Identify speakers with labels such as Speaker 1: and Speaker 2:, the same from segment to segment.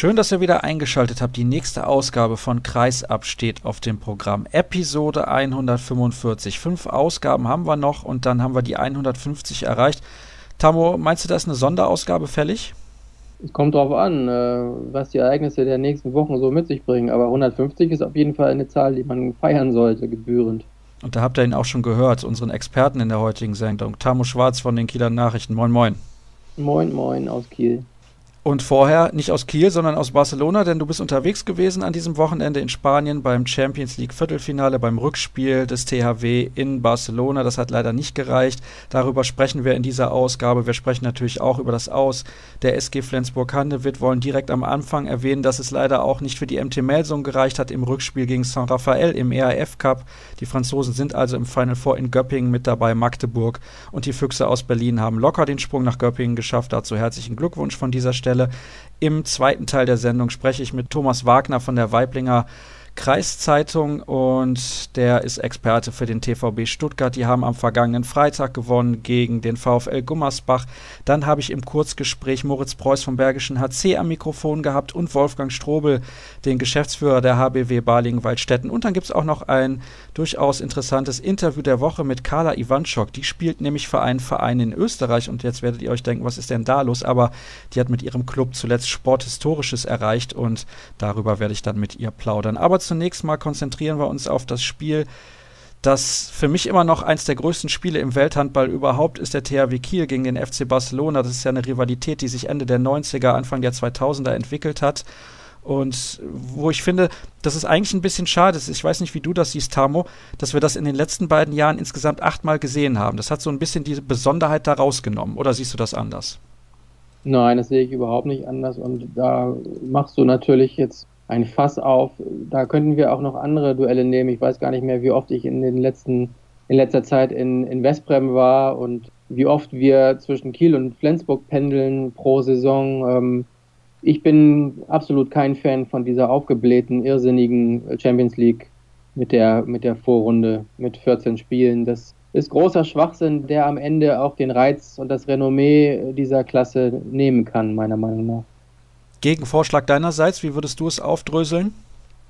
Speaker 1: Schön, dass ihr wieder eingeschaltet habt. Die nächste Ausgabe von Kreisab steht auf dem Programm. Episode 145. Fünf Ausgaben haben wir noch und dann haben wir die 150 erreicht. Tamo, meinst du, da ist eine Sonderausgabe fällig?
Speaker 2: Es kommt drauf an, äh, was die Ereignisse der nächsten Wochen so mit sich bringen. Aber 150 ist auf jeden Fall eine Zahl, die man feiern sollte, gebührend.
Speaker 1: Und da habt ihr ihn auch schon gehört, unseren Experten in der heutigen Sendung. Tamo Schwarz von den Kieler Nachrichten. Moin, moin.
Speaker 2: Moin, moin aus Kiel.
Speaker 1: Und vorher nicht aus Kiel, sondern aus Barcelona, denn du bist unterwegs gewesen an diesem Wochenende in Spanien beim Champions League Viertelfinale, beim Rückspiel des THW in Barcelona. Das hat leider nicht gereicht. Darüber sprechen wir in dieser Ausgabe. Wir sprechen natürlich auch über das Aus der SG Flensburg-Handewitt, wollen direkt am Anfang erwähnen, dass es leider auch nicht für die MT Melsung gereicht hat im Rückspiel gegen Saint Raphael im ERF Cup. Die Franzosen sind also im Final Four in Göppingen mit dabei, Magdeburg und die Füchse aus Berlin haben locker den Sprung nach Göppingen geschafft. Dazu herzlichen Glückwunsch von dieser Stelle. Stelle. Im zweiten Teil der Sendung spreche ich mit Thomas Wagner von der Weiblinger Kreiszeitung und der ist Experte für den TVB Stuttgart. Die haben am vergangenen Freitag gewonnen gegen den VfL Gummersbach. Dann habe ich im Kurzgespräch Moritz Preuß vom Bergischen HC am Mikrofon gehabt und Wolfgang Strobel, den Geschäftsführer der HBW Balingen-Waldstätten. Und dann gibt es auch noch ein durchaus interessantes Interview der Woche mit Carla Iwanschok. Die spielt nämlich für einen Verein in Österreich und jetzt werdet ihr euch denken, was ist denn da los? Aber die hat mit ihrem Club zuletzt Sporthistorisches erreicht und darüber werde ich dann mit ihr plaudern. Aber zunächst mal konzentrieren wir uns auf das Spiel, das für mich immer noch eins der größten Spiele im Welthandball überhaupt ist, der THW Kiel gegen den FC Barcelona. Das ist ja eine Rivalität, die sich Ende der 90er, Anfang der 2000er entwickelt hat. Und wo ich finde, das ist eigentlich ein bisschen schade. Ich weiß nicht, wie du das siehst, Tamo, dass wir das in den letzten beiden Jahren insgesamt achtmal gesehen haben. Das hat so ein bisschen diese Besonderheit da rausgenommen. Oder siehst du das anders?
Speaker 2: Nein, das sehe ich überhaupt nicht anders. Und da machst du natürlich jetzt ein Fass auf. Da könnten wir auch noch andere Duelle nehmen. Ich weiß gar nicht mehr, wie oft ich in den letzten, in letzter Zeit in, in Westbrem war und wie oft wir zwischen Kiel und Flensburg pendeln pro Saison. Ähm, ich bin absolut kein Fan von dieser aufgeblähten, irrsinnigen Champions League mit der, mit der Vorrunde mit 14 Spielen. Das ist großer Schwachsinn, der am Ende auch den Reiz und das Renommee dieser Klasse nehmen kann, meiner Meinung nach.
Speaker 1: Gegenvorschlag deinerseits, wie würdest du es aufdröseln?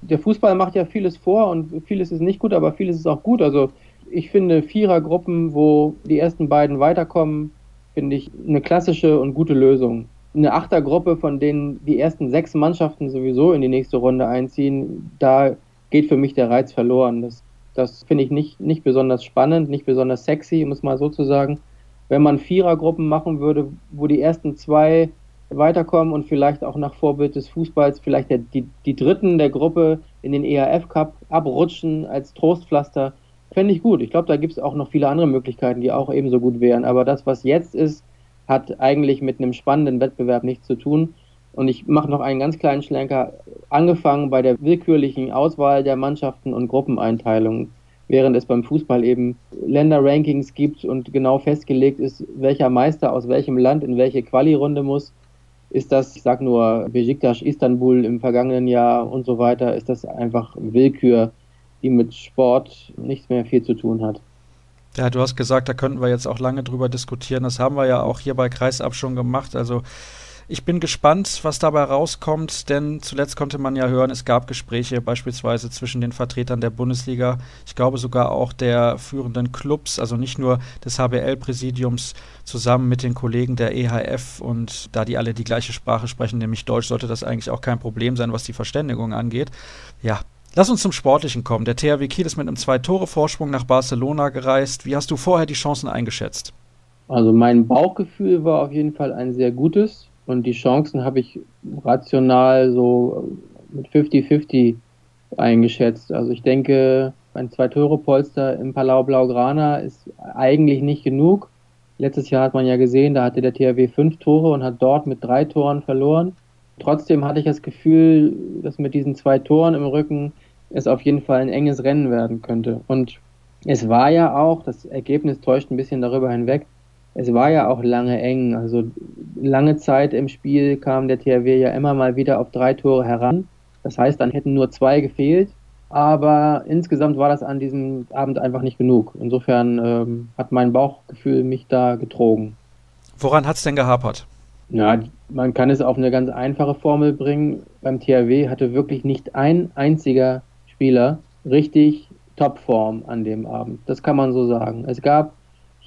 Speaker 2: Der Fußball macht ja vieles vor und vieles ist nicht gut, aber vieles ist auch gut. Also ich finde Vierergruppen, wo die ersten beiden weiterkommen, finde ich eine klassische und gute Lösung. Eine Achtergruppe, von denen die ersten sechs Mannschaften sowieso in die nächste Runde einziehen, da geht für mich der Reiz verloren. Das, das finde ich nicht, nicht besonders spannend, nicht besonders sexy, es mal so zu sagen. Wenn man Vierergruppen machen würde, wo die ersten zwei weiterkommen und vielleicht auch nach Vorbild des Fußballs vielleicht der, die, die Dritten der Gruppe in den ERF Cup abrutschen als Trostpflaster, fände ich gut. Ich glaube, da gibt es auch noch viele andere Möglichkeiten, die auch ebenso gut wären. Aber das, was jetzt ist, hat eigentlich mit einem spannenden Wettbewerb nichts zu tun. Und ich mache noch einen ganz kleinen Schlenker, angefangen bei der willkürlichen Auswahl der Mannschaften und Gruppeneinteilungen, während es beim Fußball eben Länderrankings gibt und genau festgelegt ist, welcher Meister aus welchem Land in welche Quali-Runde muss ist das, ich sag nur Besiktas Istanbul im vergangenen Jahr und so weiter, ist das einfach Willkür, die mit Sport nichts mehr viel zu tun hat.
Speaker 1: Ja, du hast gesagt, da könnten wir jetzt auch lange drüber diskutieren. Das haben wir ja auch hier bei Kreisab schon gemacht. Also ich bin gespannt, was dabei rauskommt, denn zuletzt konnte man ja hören, es gab Gespräche beispielsweise zwischen den Vertretern der Bundesliga, ich glaube sogar auch der führenden Clubs, also nicht nur des HBL-Präsidiums, zusammen mit den Kollegen der EHF und da die alle die gleiche Sprache sprechen, nämlich Deutsch, sollte das eigentlich auch kein Problem sein, was die Verständigung angeht. Ja, Lass uns zum Sportlichen kommen. Der THW Kiel ist mit einem Zwei-Tore-Vorsprung nach Barcelona gereist. Wie hast du vorher die Chancen eingeschätzt?
Speaker 2: Also mein Bauchgefühl war auf jeden Fall ein sehr gutes. Und die Chancen habe ich rational so mit 50-50 eingeschätzt. Also ich denke, ein Zwei-Tore-Polster im Palau Blaugrana ist eigentlich nicht genug. Letztes Jahr hat man ja gesehen, da hatte der THW fünf Tore und hat dort mit drei Toren verloren. Trotzdem hatte ich das Gefühl, dass mit diesen zwei Toren im Rücken es auf jeden Fall ein enges Rennen werden könnte. Und es war ja auch, das Ergebnis täuscht ein bisschen darüber hinweg, es war ja auch lange eng. Also lange Zeit im Spiel kam der THW ja immer mal wieder auf drei Tore heran. Das heißt, dann hätten nur zwei gefehlt. Aber insgesamt war das an diesem Abend einfach nicht genug. Insofern ähm, hat mein Bauchgefühl mich da getrogen.
Speaker 1: Woran hat es denn gehapert?
Speaker 2: Ja, man kann es auf eine ganz einfache Formel bringen. Beim THW hatte wirklich nicht ein einziger Spieler richtig Topform an dem Abend. Das kann man so sagen. Es gab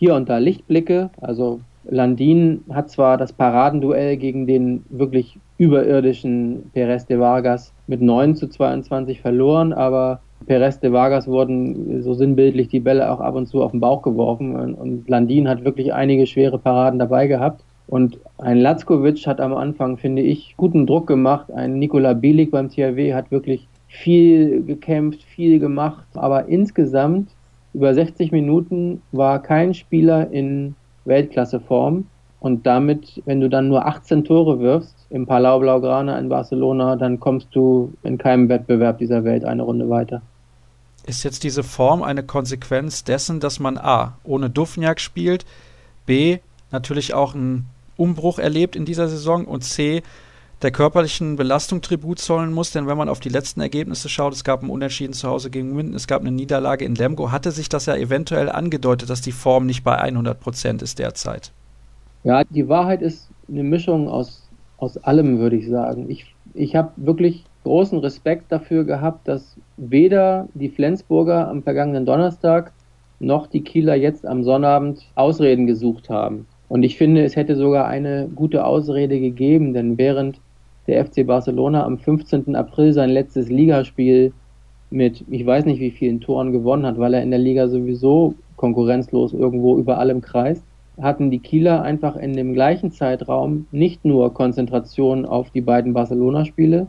Speaker 2: hier und da Lichtblicke. Also Landin hat zwar das Paradenduell gegen den wirklich überirdischen Perez de Vargas mit 9 zu 22 verloren, aber Perez de Vargas wurden so sinnbildlich die Bälle auch ab und zu auf den Bauch geworfen und Landin hat wirklich einige schwere Paraden dabei gehabt. Und ein Latzkovic hat am Anfang, finde ich, guten Druck gemacht. Ein Nikola Bielik beim THW hat wirklich viel gekämpft, viel gemacht. Aber insgesamt über 60 Minuten war kein Spieler in Weltklasseform. Und damit, wenn du dann nur 18 Tore wirfst im Palau Blaugrana in Barcelona, dann kommst du in keinem Wettbewerb dieser Welt eine Runde weiter.
Speaker 1: Ist jetzt diese Form eine Konsequenz dessen, dass man A. ohne Dufniak spielt, B. natürlich auch einen Umbruch erlebt in dieser Saison und C der körperlichen Belastung Tribut zollen muss, denn wenn man auf die letzten Ergebnisse schaut, es gab ein Unentschieden zu Hause gegen Minden, es gab eine Niederlage in Lemgo, hatte sich das ja eventuell angedeutet, dass die Form nicht bei 100 Prozent ist derzeit.
Speaker 2: Ja, die Wahrheit ist eine Mischung aus, aus allem, würde ich sagen. Ich, ich habe wirklich großen Respekt dafür gehabt, dass weder die Flensburger am vergangenen Donnerstag noch die Kieler jetzt am Sonnabend Ausreden gesucht haben. Und ich finde, es hätte sogar eine gute Ausrede gegeben, denn während der FC Barcelona am 15. April sein letztes Ligaspiel mit, ich weiß nicht wie vielen Toren gewonnen hat, weil er in der Liga sowieso konkurrenzlos irgendwo über allem kreist, hatten die Kieler einfach in dem gleichen Zeitraum nicht nur Konzentration auf die beiden Barcelona-Spiele,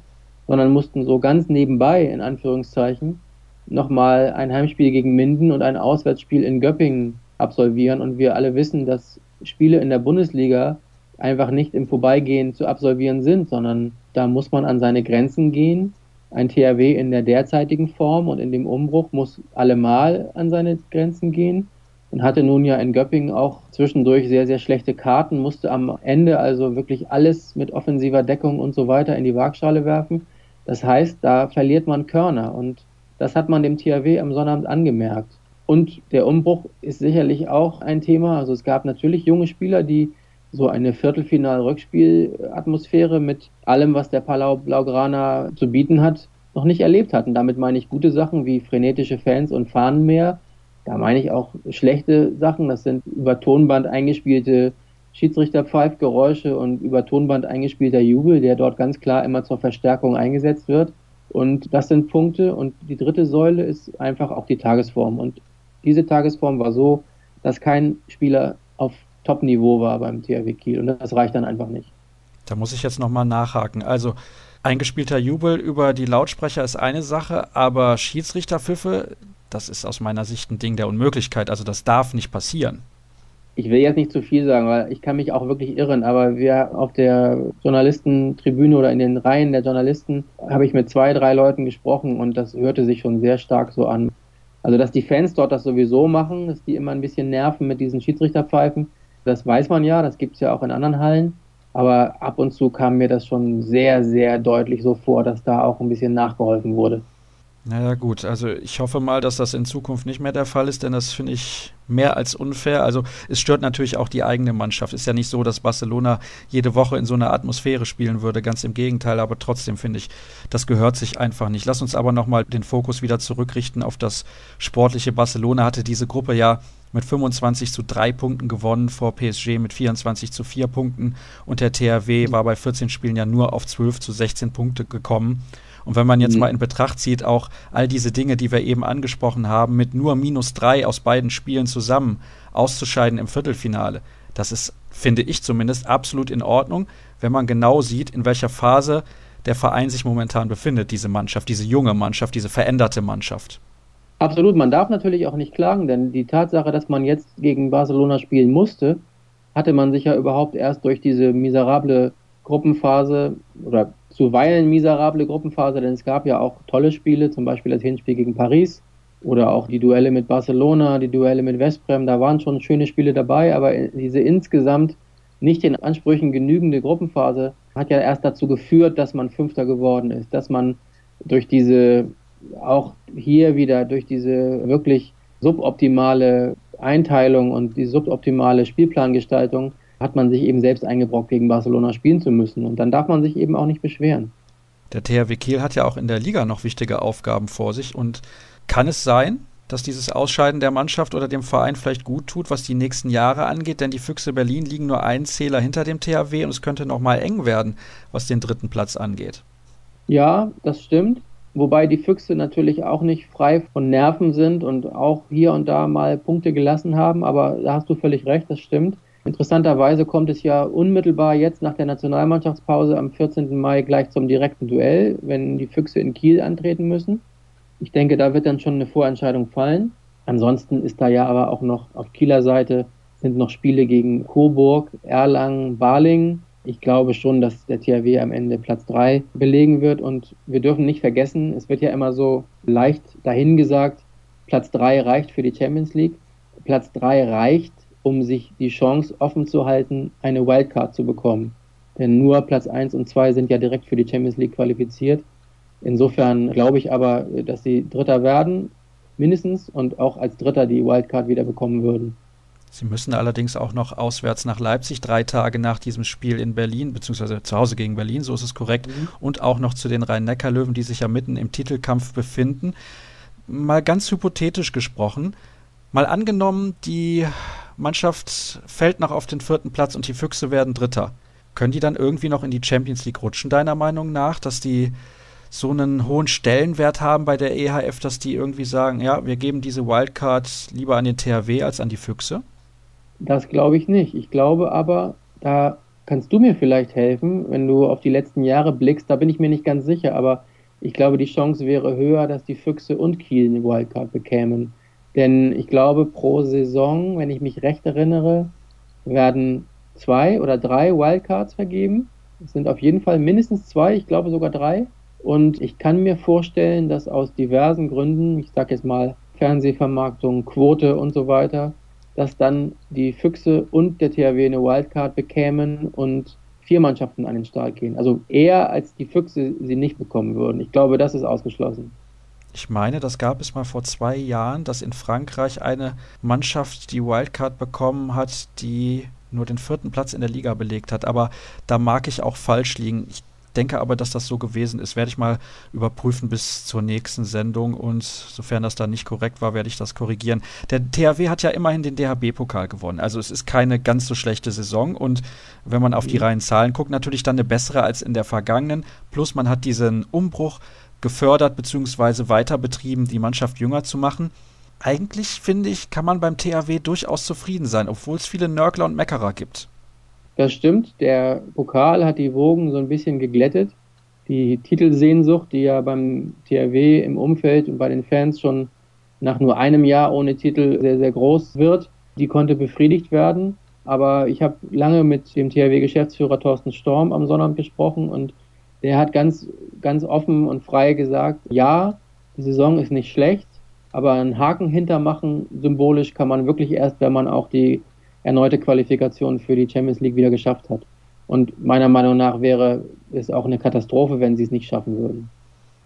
Speaker 2: sondern mussten so ganz nebenbei, in Anführungszeichen, nochmal ein Heimspiel gegen Minden und ein Auswärtsspiel in Göppingen absolvieren. Und wir alle wissen, dass Spiele in der Bundesliga einfach nicht im Vorbeigehen zu absolvieren sind, sondern da muss man an seine Grenzen gehen. Ein THW in der derzeitigen Form und in dem Umbruch muss allemal an seine Grenzen gehen und hatte nun ja in Göppingen auch zwischendurch sehr, sehr schlechte Karten, musste am Ende also wirklich alles mit offensiver Deckung und so weiter in die Waagschale werfen. Das heißt, da verliert man Körner und das hat man dem THW am Sonnabend angemerkt. Und der Umbruch ist sicherlich auch ein Thema. Also es gab natürlich junge Spieler, die so eine Viertelfinal-Rückspielatmosphäre mit allem, was der Palau Blaugrana zu bieten hat, noch nicht erlebt hatten. Damit meine ich gute Sachen wie frenetische Fans und Fahnenmeer. Da meine ich auch schlechte Sachen. Das sind über Tonband eingespielte Schiedsrichterpfeifgeräusche und über Tonband eingespielter Jubel, der dort ganz klar immer zur Verstärkung eingesetzt wird. Und das sind Punkte. Und die dritte Säule ist einfach auch die Tagesform. Und diese Tagesform war so, dass kein Spieler auf Top-Niveau war beim THW Kiel. Und das reicht dann einfach nicht.
Speaker 1: Da muss ich jetzt nochmal nachhaken. Also, eingespielter Jubel über die Lautsprecher ist eine Sache, aber Schiedsrichterpfiffe, das ist aus meiner Sicht ein Ding der Unmöglichkeit. Also, das darf nicht passieren.
Speaker 2: Ich will jetzt nicht zu viel sagen, weil ich kann mich auch wirklich irren, aber wir auf der Journalistentribüne oder in den Reihen der Journalisten habe ich mit zwei, drei Leuten gesprochen und das hörte sich schon sehr stark so an. Also, dass die Fans dort das sowieso machen, dass die immer ein bisschen nerven mit diesen Schiedsrichterpfeifen, das weiß man ja, das gibt es ja auch in anderen Hallen. Aber ab und zu kam mir das schon sehr, sehr deutlich so vor, dass da auch ein bisschen nachgeholfen wurde.
Speaker 1: Naja gut, also ich hoffe mal, dass das in Zukunft nicht mehr der Fall ist, denn das finde ich mehr als unfair. Also es stört natürlich auch die eigene Mannschaft. Ist ja nicht so, dass Barcelona jede Woche in so einer Atmosphäre spielen würde, ganz im Gegenteil, aber trotzdem finde ich, das gehört sich einfach nicht. Lass uns aber nochmal den Fokus wieder zurückrichten auf das sportliche Barcelona. Hatte diese Gruppe ja mit 25 zu 3 Punkten gewonnen vor PSG mit 24 zu 4 Punkten und der THW war bei 14 Spielen ja nur auf 12 zu 16 Punkte gekommen. Und wenn man jetzt mhm. mal in Betracht zieht, auch all diese Dinge, die wir eben angesprochen haben, mit nur minus drei aus beiden Spielen zusammen auszuscheiden im Viertelfinale, das ist, finde ich zumindest, absolut in Ordnung, wenn man genau sieht, in welcher Phase der Verein sich momentan befindet, diese Mannschaft, diese junge Mannschaft, diese veränderte Mannschaft.
Speaker 2: Absolut, man darf natürlich auch nicht klagen, denn die Tatsache, dass man jetzt gegen Barcelona spielen musste, hatte man sich ja überhaupt erst durch diese miserable Gruppenphase oder zuweilen miserable Gruppenphase, denn es gab ja auch tolle Spiele, zum Beispiel das Hinspiel gegen Paris oder auch die Duelle mit Barcelona, die Duelle mit Westbrem, da waren schon schöne Spiele dabei, aber diese insgesamt nicht den Ansprüchen genügende Gruppenphase hat ja erst dazu geführt, dass man Fünfter geworden ist, dass man durch diese, auch hier wieder durch diese wirklich suboptimale Einteilung und die suboptimale Spielplangestaltung hat man sich eben selbst eingebrockt, gegen Barcelona spielen zu müssen. Und dann darf man sich eben auch nicht beschweren.
Speaker 1: Der THW Kiel hat ja auch in der Liga noch wichtige Aufgaben vor sich. Und kann es sein, dass dieses Ausscheiden der Mannschaft oder dem Verein vielleicht gut tut, was die nächsten Jahre angeht? Denn die Füchse Berlin liegen nur einen Zähler hinter dem THW und es könnte noch mal eng werden, was den dritten Platz angeht.
Speaker 2: Ja, das stimmt. Wobei die Füchse natürlich auch nicht frei von Nerven sind und auch hier und da mal Punkte gelassen haben. Aber da hast du völlig recht, das stimmt. Interessanterweise kommt es ja unmittelbar jetzt nach der Nationalmannschaftspause am 14. Mai gleich zum direkten Duell, wenn die Füchse in Kiel antreten müssen. Ich denke, da wird dann schon eine Vorentscheidung fallen. Ansonsten ist da ja aber auch noch auf Kieler Seite sind noch Spiele gegen Coburg, Erlangen, Balingen. Ich glaube schon, dass der THW am Ende Platz 3 belegen wird und wir dürfen nicht vergessen, es wird ja immer so leicht dahingesagt, Platz 3 reicht für die Champions League. Platz 3 reicht um sich die Chance offen zu halten, eine Wildcard zu bekommen. Denn nur Platz 1 und 2 sind ja direkt für die Champions League qualifiziert. Insofern glaube ich aber, dass sie Dritter werden, mindestens, und auch als Dritter die Wildcard wieder bekommen würden.
Speaker 1: Sie müssen allerdings auch noch auswärts nach Leipzig, drei Tage nach diesem Spiel in Berlin, beziehungsweise zu Hause gegen Berlin, so ist es korrekt, mhm. und auch noch zu den Rhein-Neckar-Löwen, die sich ja mitten im Titelkampf befinden. Mal ganz hypothetisch gesprochen, mal angenommen, die Mannschaft fällt noch auf den vierten Platz und die Füchse werden Dritter. Können die dann irgendwie noch in die Champions League rutschen, deiner Meinung nach, dass die so einen hohen Stellenwert haben bei der EHF, dass die irgendwie sagen, ja, wir geben diese Wildcard lieber an den THW als an die Füchse?
Speaker 2: Das glaube ich nicht. Ich glaube aber, da kannst du mir vielleicht helfen, wenn du auf die letzten Jahre blickst, da bin ich mir nicht ganz sicher, aber ich glaube, die Chance wäre höher, dass die Füchse und Kiel eine Wildcard bekämen. Denn ich glaube, pro Saison, wenn ich mich recht erinnere, werden zwei oder drei Wildcards vergeben. Es sind auf jeden Fall mindestens zwei, ich glaube sogar drei. Und ich kann mir vorstellen, dass aus diversen Gründen, ich sage jetzt mal Fernsehvermarktung, Quote und so weiter, dass dann die Füchse und der THW eine Wildcard bekämen und vier Mannschaften an den Start gehen. Also eher als die Füchse sie nicht bekommen würden. Ich glaube, das ist ausgeschlossen.
Speaker 1: Ich meine, das gab es mal vor zwei Jahren, dass in Frankreich eine Mannschaft die Wildcard bekommen hat, die nur den vierten Platz in der Liga belegt hat. Aber da mag ich auch falsch liegen. Ich denke aber, dass das so gewesen ist. Werde ich mal überprüfen bis zur nächsten Sendung und sofern das dann nicht korrekt war, werde ich das korrigieren. Der THW hat ja immerhin den DHB-Pokal gewonnen. Also es ist keine ganz so schlechte Saison und wenn man auf die mhm. reinen Zahlen guckt, natürlich dann eine bessere als in der vergangenen. Plus man hat diesen Umbruch gefördert bzw. weiter betrieben, die Mannschaft jünger zu machen. Eigentlich finde ich, kann man beim THW durchaus zufrieden sein, obwohl es viele Nörgler und Meckerer gibt.
Speaker 2: Das stimmt, der Pokal hat die Wogen so ein bisschen geglättet. Die Titelsehnsucht, die ja beim THW im Umfeld und bei den Fans schon nach nur einem Jahr ohne Titel sehr, sehr groß wird, die konnte befriedigt werden. Aber ich habe lange mit dem THW-Geschäftsführer Thorsten Storm am Sonnabend gesprochen und der hat ganz, ganz offen und frei gesagt, ja, die Saison ist nicht schlecht, aber einen Haken hintermachen, symbolisch, kann man wirklich erst, wenn man auch die erneute Qualifikation für die Champions League wieder geschafft hat. Und meiner Meinung nach wäre es auch eine Katastrophe, wenn sie es nicht schaffen würden.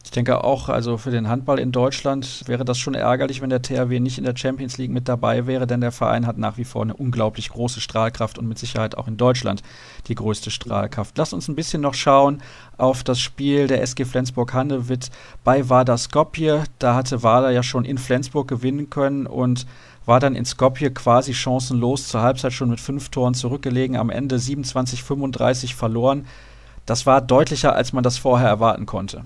Speaker 1: Ich denke auch, also für den Handball in Deutschland wäre das schon ärgerlich, wenn der THW nicht in der Champions League mit dabei wäre, denn der Verein hat nach wie vor eine unglaublich große Strahlkraft und mit Sicherheit auch in Deutschland die größte Strahlkraft. Lass uns ein bisschen noch schauen auf das Spiel der SG Flensburg-Handewitt bei Vardar Skopje. Da hatte Vardar ja schon in Flensburg gewinnen können und war dann in Skopje quasi chancenlos, zur Halbzeit schon mit fünf Toren zurückgelegen, am Ende 27-35 verloren. Das war deutlicher, als man das vorher erwarten konnte.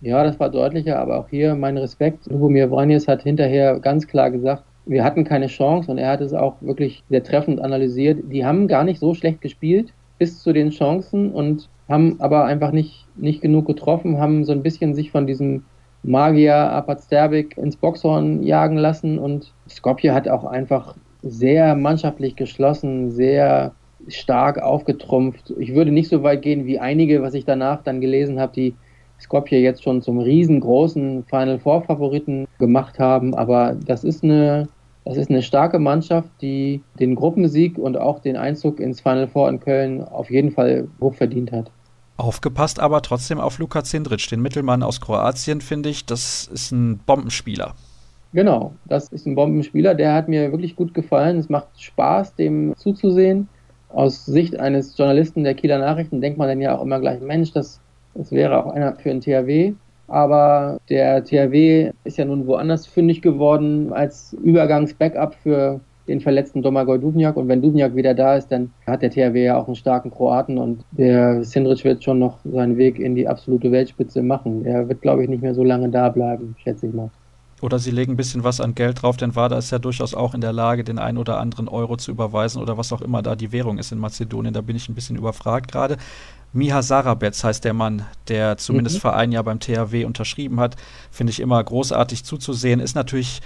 Speaker 2: Ja, das war deutlicher, aber auch hier mein Respekt. Lubomir Vranjes hat hinterher ganz klar gesagt, wir hatten keine Chance und er hat es auch wirklich sehr treffend analysiert. Die haben gar nicht so schlecht gespielt bis zu den Chancen und haben aber einfach nicht, nicht genug getroffen, haben so ein bisschen sich von diesem Magier Apatsterbik ins Boxhorn jagen lassen und Skopje hat auch einfach sehr mannschaftlich geschlossen, sehr stark aufgetrumpft. Ich würde nicht so weit gehen wie einige, was ich danach dann gelesen habe, die Skopje jetzt schon zum riesengroßen Final Four Favoriten gemacht haben. Aber das ist eine, das ist eine starke Mannschaft, die den Gruppensieg und auch den Einzug ins Final Four in Köln auf jeden Fall hoch verdient hat.
Speaker 1: Aufgepasst aber trotzdem auf Luka Zindric, den Mittelmann aus Kroatien, finde ich. Das ist ein Bombenspieler.
Speaker 2: Genau, das ist ein Bombenspieler. Der hat mir wirklich gut gefallen. Es macht Spaß, dem zuzusehen. aus Sicht eines Journalisten der Kieler Nachrichten denkt man dann ja auch immer gleich, Mensch, das, das wäre auch einer für ein THW. Aber der THW ist ja nun woanders fündig geworden als Übergangs-Backup für den verletzten Domagoj Dubnjak. Und wenn Dubnjak wieder da ist, dann hat der THW ja auch einen starken Kroaten und der Sindrich wird schon noch seinen Weg in die absolute Weltspitze machen. Er wird, glaube ich, nicht mehr so lange da bleiben, schätze ich mal.
Speaker 1: Oder sie legen ein bisschen was an Geld drauf, denn Wada ist ja durchaus auch in der Lage, den einen oder anderen Euro zu überweisen oder was auch immer da die Währung ist in Mazedonien. Da bin ich ein bisschen überfragt gerade. Miha Sarabetz heißt der Mann, der zumindest mhm. vor einem Jahr beim THW unterschrieben hat. Finde ich immer großartig zuzusehen. Ist natürlich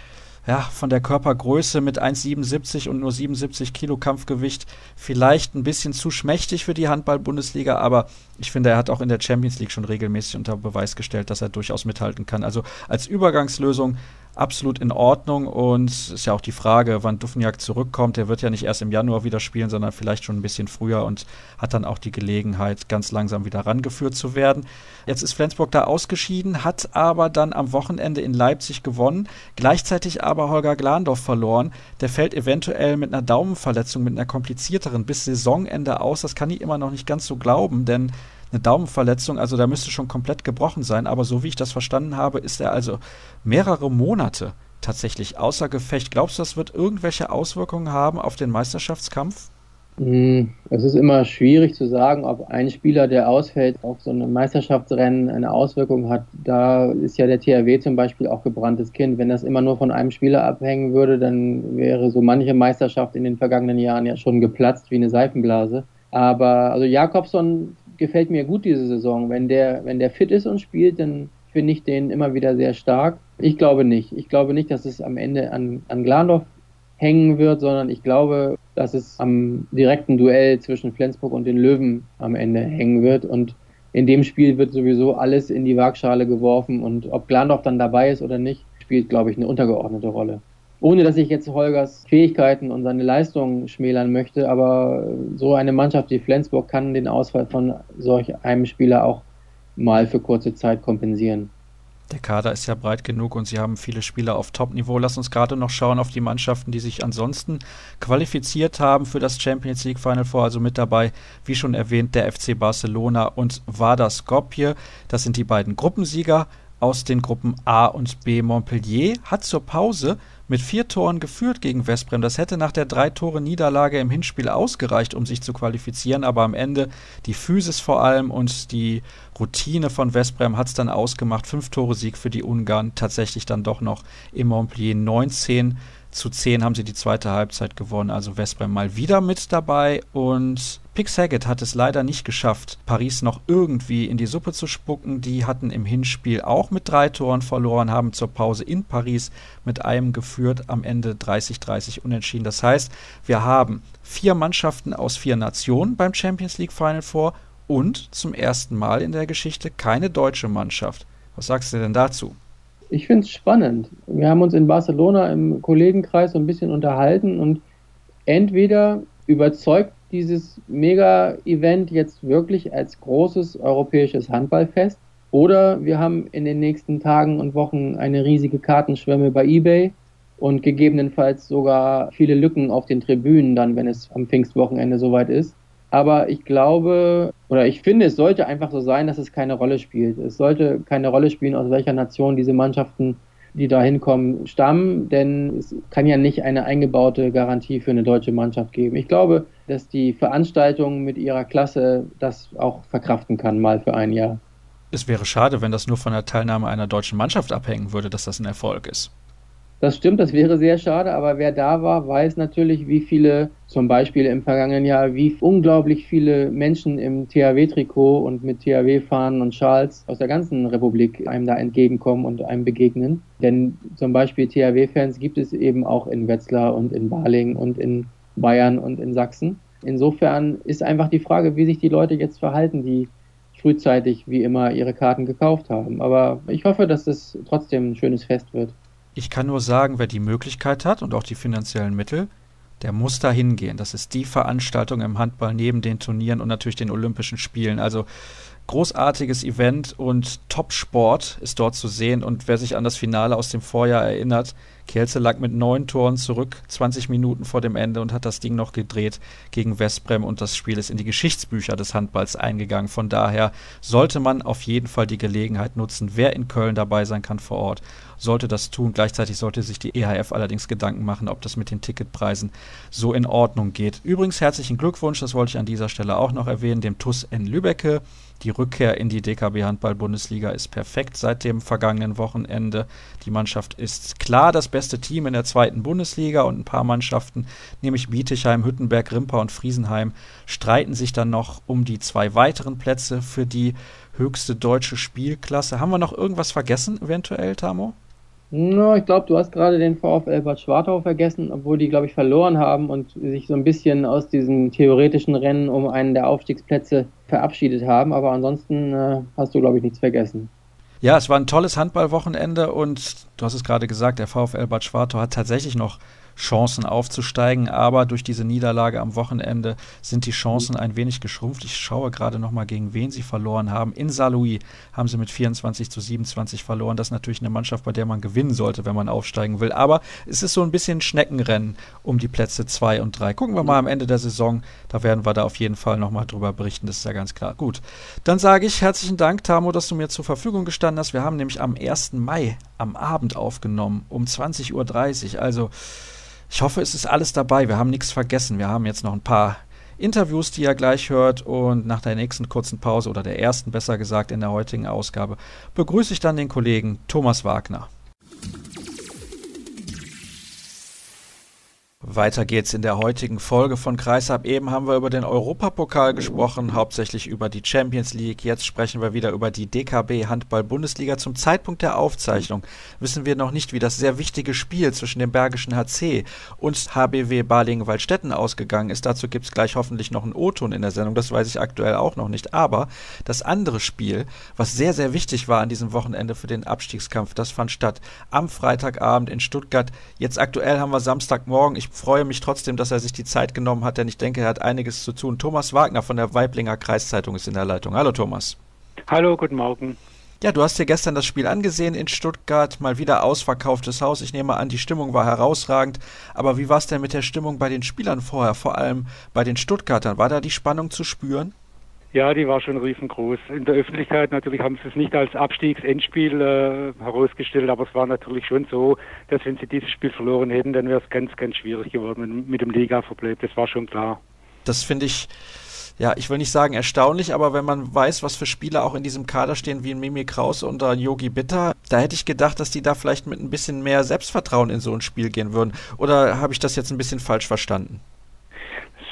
Speaker 1: ja, von der Körpergröße mit 1,77 und nur 77 Kilo Kampfgewicht vielleicht ein bisschen zu schmächtig für die Handball-Bundesliga, aber ich finde, er hat auch in der Champions League schon regelmäßig unter Beweis gestellt, dass er durchaus mithalten kann. Also als Übergangslösung absolut in Ordnung und ist ja auch die Frage, wann Dufniak zurückkommt. Der wird ja nicht erst im Januar wieder spielen, sondern vielleicht schon ein bisschen früher und hat dann auch die Gelegenheit, ganz langsam wieder rangeführt zu werden. Jetzt ist Flensburg da ausgeschieden, hat aber dann am Wochenende in Leipzig gewonnen, gleichzeitig aber Holger Glandorf verloren. Der fällt eventuell mit einer Daumenverletzung, mit einer komplizierteren bis Saisonende aus. Das kann ich immer noch nicht ganz so glauben, denn eine Daumenverletzung, also da müsste schon komplett gebrochen sein. Aber so wie ich das verstanden habe, ist er also mehrere Monate tatsächlich außer Gefecht. Glaubst du, das wird irgendwelche Auswirkungen haben auf den Meisterschaftskampf?
Speaker 2: Hm, es ist immer schwierig zu sagen, ob ein Spieler, der ausfällt, auf so einem Meisterschaftsrennen eine Auswirkung hat. Da ist ja der THW zum Beispiel auch gebranntes Kind. Wenn das immer nur von einem Spieler abhängen würde, dann wäre so manche Meisterschaft in den vergangenen Jahren ja schon geplatzt wie eine Seifenblase. Aber also Jakobson gefällt mir gut diese Saison. Wenn der, wenn der fit ist und spielt, dann finde ich den immer wieder sehr stark. Ich glaube nicht. Ich glaube nicht, dass es am Ende an, an Glandorf hängen wird, sondern ich glaube, dass es am direkten Duell zwischen Flensburg und den Löwen am Ende hängen wird. Und in dem Spiel wird sowieso alles in die Waagschale geworfen. Und ob Glandorf dann dabei ist oder nicht, spielt, glaube ich, eine untergeordnete Rolle ohne dass ich jetzt Holgers Fähigkeiten und seine Leistungen schmälern möchte, aber so eine Mannschaft wie Flensburg kann den Ausfall von solch einem Spieler auch mal für kurze Zeit kompensieren.
Speaker 1: Der Kader ist ja breit genug und sie haben viele Spieler auf Top-Niveau. Lass uns gerade noch schauen auf die Mannschaften, die sich ansonsten qualifiziert haben für das Champions League Final Four. Also mit dabei, wie schon erwähnt, der FC Barcelona und Vardar Skopje. Das sind die beiden Gruppensieger aus den Gruppen A und B. Montpellier hat zur Pause mit vier Toren geführt gegen Westbrem. Das hätte nach der drei Tore Niederlage im Hinspiel ausgereicht, um sich zu qualifizieren, aber am Ende die Physis vor allem und die Routine von Westbrem hat es dann ausgemacht. Fünf Tore Sieg für die Ungarn, tatsächlich dann doch noch im Montpellier 19 zu 10 haben sie die zweite Halbzeit gewonnen, also Westbrem mal wieder mit dabei und Pick Saget hat es leider nicht geschafft, Paris noch irgendwie in die Suppe zu spucken. Die hatten im Hinspiel auch mit drei Toren verloren, haben zur Pause in Paris mit einem geführt, am Ende 30-30 unentschieden. Das heißt, wir haben vier Mannschaften aus vier Nationen beim Champions League Final Four und zum ersten Mal in der Geschichte keine deutsche Mannschaft. Was sagst du denn dazu?
Speaker 2: Ich finde es spannend. Wir haben uns in Barcelona im Kollegenkreis so ein bisschen unterhalten und entweder überzeugt dieses Mega-Event jetzt wirklich als großes europäisches Handballfest oder wir haben in den nächsten Tagen und Wochen eine riesige Kartenschwemme bei eBay und gegebenenfalls sogar viele Lücken auf den Tribünen dann, wenn es am Pfingstwochenende soweit ist. Aber ich glaube, oder ich finde, es sollte einfach so sein, dass es keine Rolle spielt. Es sollte keine Rolle spielen, aus welcher Nation diese Mannschaften, die da hinkommen, stammen, denn es kann ja nicht eine eingebaute Garantie für eine deutsche Mannschaft geben. Ich glaube, dass die Veranstaltung mit ihrer Klasse das auch verkraften kann, mal für ein Jahr.
Speaker 1: Es wäre schade, wenn das nur von der Teilnahme einer deutschen Mannschaft abhängen würde, dass das ein Erfolg ist.
Speaker 2: Das stimmt, das wäre sehr schade, aber wer da war, weiß natürlich, wie viele, zum Beispiel im vergangenen Jahr, wie unglaublich viele Menschen im THW-Trikot und mit THW-Fahnen und Schals aus der ganzen Republik einem da entgegenkommen und einem begegnen. Denn zum Beispiel THW-Fans gibt es eben auch in Wetzlar und in Baling und in Bayern und in Sachsen. Insofern ist einfach die Frage, wie sich die Leute jetzt verhalten, die frühzeitig wie immer ihre Karten gekauft haben. Aber ich hoffe, dass es trotzdem ein schönes Fest wird.
Speaker 1: Ich kann nur sagen, wer die Möglichkeit hat und auch die finanziellen Mittel, der muss da hingehen. Das ist die Veranstaltung im Handball neben den Turnieren und natürlich den Olympischen Spielen. Also großartiges Event und Top-Sport ist dort zu sehen. Und wer sich an das Finale aus dem Vorjahr erinnert, Kielce lag mit neun Toren zurück, 20 Minuten vor dem Ende und hat das Ding noch gedreht gegen Westbrem und das Spiel ist in die Geschichtsbücher des Handballs eingegangen. Von daher sollte man auf jeden Fall die Gelegenheit nutzen. Wer in Köln dabei sein kann vor Ort, sollte das tun. Gleichzeitig sollte sich die EHF allerdings Gedanken machen, ob das mit den Ticketpreisen so in Ordnung geht. Übrigens herzlichen Glückwunsch, das wollte ich an dieser Stelle auch noch erwähnen, dem TUS in Lübbecke. Die Rückkehr in die DKB Handball Bundesliga ist perfekt seit dem vergangenen Wochenende. Die Mannschaft ist klar das beste Team in der zweiten Bundesliga und ein paar Mannschaften, nämlich Bietigheim, Hüttenberg, Rimper und Friesenheim, streiten sich dann noch um die zwei weiteren Plätze für die höchste deutsche Spielklasse. Haben wir noch irgendwas vergessen, eventuell, Tamo?
Speaker 2: No, ich glaube, du hast gerade den VfL Bad Schwartau vergessen, obwohl die, glaube ich, verloren haben und sich so ein bisschen aus diesem theoretischen Rennen um einen der Aufstiegsplätze verabschiedet haben. Aber ansonsten äh, hast du, glaube ich, nichts vergessen.
Speaker 1: Ja, es war ein tolles Handballwochenende und du hast es gerade gesagt, der VfL Bad Schwartau hat tatsächlich noch Chancen aufzusteigen. Aber durch diese Niederlage am Wochenende sind die Chancen ein wenig geschrumpft. Ich schaue gerade noch mal, gegen wen sie verloren haben. In Saarlouis haben sie mit 24 zu 27 verloren. Das ist natürlich eine Mannschaft, bei der man gewinnen sollte, wenn man aufsteigen will. Aber es ist so ein bisschen Schneckenrennen um die Plätze 2 und 3. Gucken wir mal am Ende der Saison. Da werden wir da auf jeden Fall noch mal drüber berichten. Das ist ja ganz klar. Gut, dann sage ich herzlichen Dank, Tamo, dass du mir zur Verfügung gestanden hast. Wir haben nämlich am 1. Mai am Abend aufgenommen, um 20.30 Uhr. Also ich hoffe, es ist alles dabei. Wir haben nichts vergessen. Wir haben jetzt noch ein paar Interviews, die ihr gleich hört. Und nach der nächsten kurzen Pause oder der ersten, besser gesagt, in der heutigen Ausgabe, begrüße ich dann den Kollegen Thomas Wagner. Weiter geht's in der heutigen Folge von Kreisab. Eben haben wir über den Europapokal gesprochen, hauptsächlich über die Champions League. Jetzt sprechen wir wieder über die DKB Handball Bundesliga. Zum Zeitpunkt der Aufzeichnung wissen wir noch nicht, wie das sehr wichtige Spiel zwischen dem Bergischen HC und HBW Balingen-Waldstätten ausgegangen ist. Dazu gibt's gleich hoffentlich noch einen O-Ton in der Sendung. Das weiß ich aktuell auch noch nicht. Aber das andere Spiel, was sehr, sehr wichtig war an diesem Wochenende für den Abstiegskampf, das fand statt am Freitagabend in Stuttgart. Jetzt aktuell haben wir Samstagmorgen. Ich freue mich trotzdem, dass er sich die Zeit genommen hat, denn ich denke, er hat einiges zu tun. Thomas Wagner von der Weiblinger Kreiszeitung ist in der Leitung. Hallo Thomas.
Speaker 3: Hallo, guten Morgen.
Speaker 1: Ja, du hast dir gestern das Spiel angesehen in Stuttgart, mal wieder ausverkauftes Haus. Ich nehme an, die Stimmung war herausragend. Aber wie war es denn mit der Stimmung bei den Spielern vorher, vor allem bei den Stuttgartern? War da die Spannung zu spüren?
Speaker 3: Ja, die war schon riesengroß. In der Öffentlichkeit natürlich haben sie es nicht als Abstiegsendspiel äh, herausgestellt, aber es war natürlich schon so, dass wenn sie dieses Spiel verloren hätten, dann wäre es ganz, ganz schwierig geworden mit dem Liga-Verbleib. Das war schon klar.
Speaker 1: Das finde ich, ja, ich will nicht sagen erstaunlich, aber wenn man weiß, was für Spieler auch in diesem Kader stehen, wie Mimi Kraus und Yogi Bitter, da hätte ich gedacht, dass die da vielleicht mit ein bisschen mehr Selbstvertrauen in so ein Spiel gehen würden. Oder habe ich das jetzt ein bisschen falsch verstanden?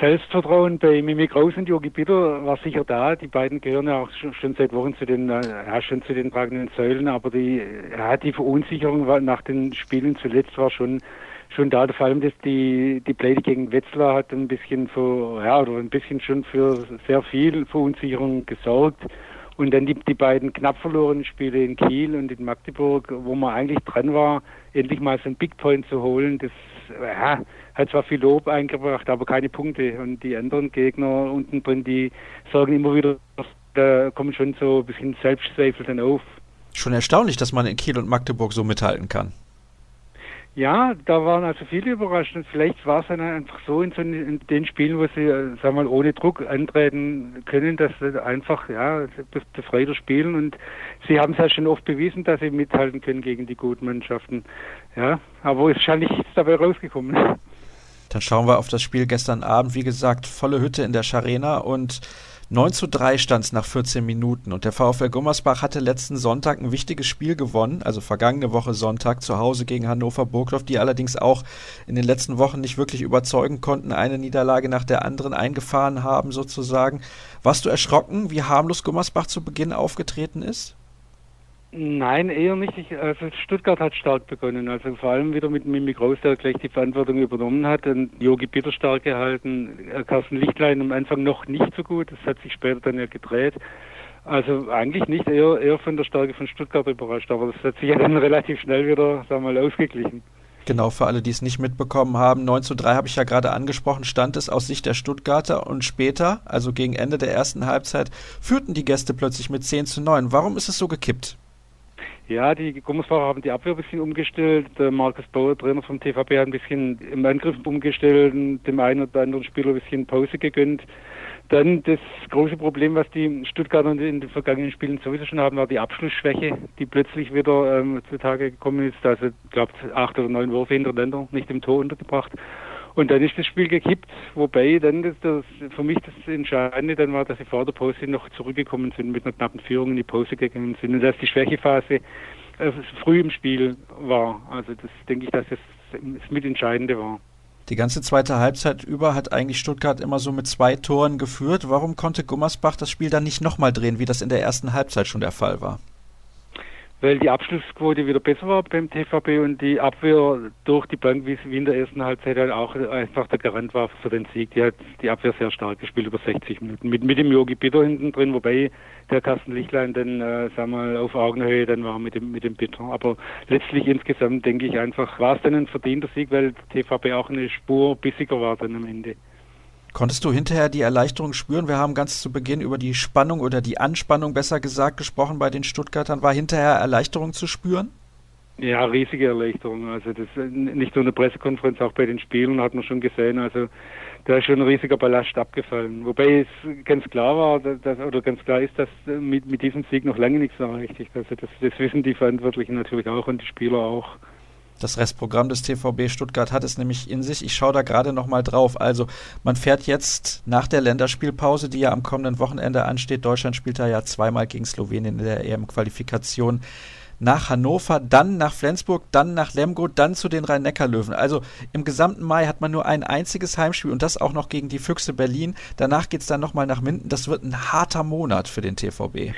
Speaker 3: Selbstvertrauen bei Mimi Kraus und Jogi Bitter war sicher da. Die beiden gehören ja auch schon, seit Wochen zu den, äh, ja, schon zu den tragenden Säulen, aber die, ja, die Verunsicherung nach den Spielen zuletzt war schon, schon da. Vor allem, dass die, die Pleite gegen Wetzlar hat ein bisschen für, ja, oder ein bisschen schon für sehr viel Verunsicherung gesorgt. Und dann die, die beiden knapp verlorenen Spiele in Kiel und in Magdeburg, wo man eigentlich dran war, endlich mal so einen Big Point zu holen, das, ja, hat zwar viel Lob eingebracht, aber keine Punkte. Und die anderen Gegner unten drin, die sorgen immer wieder, da kommen schon so ein bisschen Selbstzweifel dann auf.
Speaker 1: Schon erstaunlich, dass man in Kiel und Magdeburg so mithalten kann.
Speaker 3: Ja, da waren also viele überrascht. Und vielleicht war es dann einfach so in, so in den Spielen, wo sie, äh, sagen wir mal, ohne Druck antreten können, dass sie einfach, ja, befreiter spielen. Und sie haben es ja schon oft bewiesen, dass sie mithalten können gegen die guten Mannschaften. Ja, aber es ja nichts dabei rausgekommen.
Speaker 1: Dann schauen wir auf das Spiel gestern Abend. Wie gesagt, volle Hütte in der Scharena und 9 zu 3 stand es nach 14 Minuten und der VfL Gummersbach hatte letzten Sonntag ein wichtiges Spiel gewonnen, also vergangene Woche Sonntag zu Hause gegen Hannover Burgdorf, die allerdings auch in den letzten Wochen nicht wirklich überzeugen konnten, eine Niederlage nach der anderen eingefahren haben sozusagen. Warst du erschrocken, wie harmlos Gummersbach zu Beginn aufgetreten ist?
Speaker 3: Nein, eher nicht. Ich, also Stuttgart hat stark begonnen. Also vor allem wieder mit Mimi Groß, der gleich die Verantwortung übernommen hat und Yogi Bitter stark gehalten. Äh, Carsten Lichtlein am Anfang noch nicht so gut. Das hat sich später dann ja gedreht. Also eigentlich nicht eher, eher von der Stärke von Stuttgart überrascht, aber das hat sich ja dann relativ schnell wieder, sagen wir mal, ausgeglichen.
Speaker 1: Genau, für alle, die es nicht mitbekommen haben, 9 zu 3 habe ich ja gerade angesprochen, stand es aus Sicht der Stuttgarter und später, also gegen Ende der ersten Halbzeit, führten die Gäste plötzlich mit 10 zu 9. Warum ist es so gekippt?
Speaker 3: Ja, die Gummersfahrer haben die Abwehr ein bisschen umgestellt. Markus Bauer, Trainer vom TVB, hat ein bisschen im Angriff umgestellt und dem einen oder anderen Spieler ein bisschen Pause gegönnt. Dann das große Problem, was die Stuttgarter in den vergangenen Spielen sowieso schon haben, war die Abschlussschwäche, die plötzlich wieder ähm, zutage gekommen ist. Also ich glaube acht oder neun Würfe hintereinander nicht im Tor untergebracht. Und dann ist das Spiel gekippt, wobei dann das, das, für mich das Entscheidende dann war, dass sie vor der Pause noch zurückgekommen sind mit einer knappen Führung in die Pause gegangen sind und dass die Schwächephase äh, früh im Spiel war. Also das denke ich, dass das das Mitentscheidende war.
Speaker 1: Die ganze zweite Halbzeit über hat eigentlich Stuttgart immer so mit zwei Toren geführt. Warum konnte Gummersbach das Spiel dann nicht nochmal drehen, wie das in der ersten Halbzeit schon der Fall war?
Speaker 3: Weil die Abschlussquote wieder besser war beim TVB und die Abwehr durch die Bank, wie in der ersten Halbzeit halt auch einfach der Garant war für den Sieg. Die hat die Abwehr sehr stark gespielt, über 60 Minuten. Mit, mit dem Yogi Bitter hinten drin, wobei der Carsten Lichtlein dann, äh, wir mal, auf Augenhöhe dann war mit dem, mit dem Bitter. Aber letztlich insgesamt denke ich einfach, war es dann ein verdienter Sieg, weil TVB auch eine Spur bissiger war dann am Ende.
Speaker 1: Konntest du hinterher die Erleichterung spüren? Wir haben ganz zu Beginn über die Spannung oder die Anspannung besser gesagt gesprochen bei den Stuttgartern. War hinterher Erleichterung zu spüren?
Speaker 3: Ja, riesige Erleichterung. Also das nicht nur in der Pressekonferenz, auch bei den Spielen hat man schon gesehen. Also da ist schon ein riesiger Ballast abgefallen. Wobei es ganz klar war, dass, oder ganz klar ist, dass mit, mit diesem Sieg noch lange nichts erreicht ist. Also das, das wissen die Verantwortlichen natürlich auch und die Spieler auch.
Speaker 1: Das Restprogramm des TVB Stuttgart hat es nämlich in sich. Ich schaue da gerade nochmal drauf. Also man fährt jetzt nach der Länderspielpause, die ja am kommenden Wochenende ansteht. Deutschland spielt da ja zweimal gegen Slowenien in der EM-Qualifikation nach Hannover, dann nach Flensburg, dann nach Lemgo, dann zu den Rhein-Neckar-Löwen. Also im gesamten Mai hat man nur ein einziges Heimspiel und das auch noch gegen die Füchse Berlin. Danach geht es dann nochmal nach Minden. Das wird ein harter Monat für den TVB.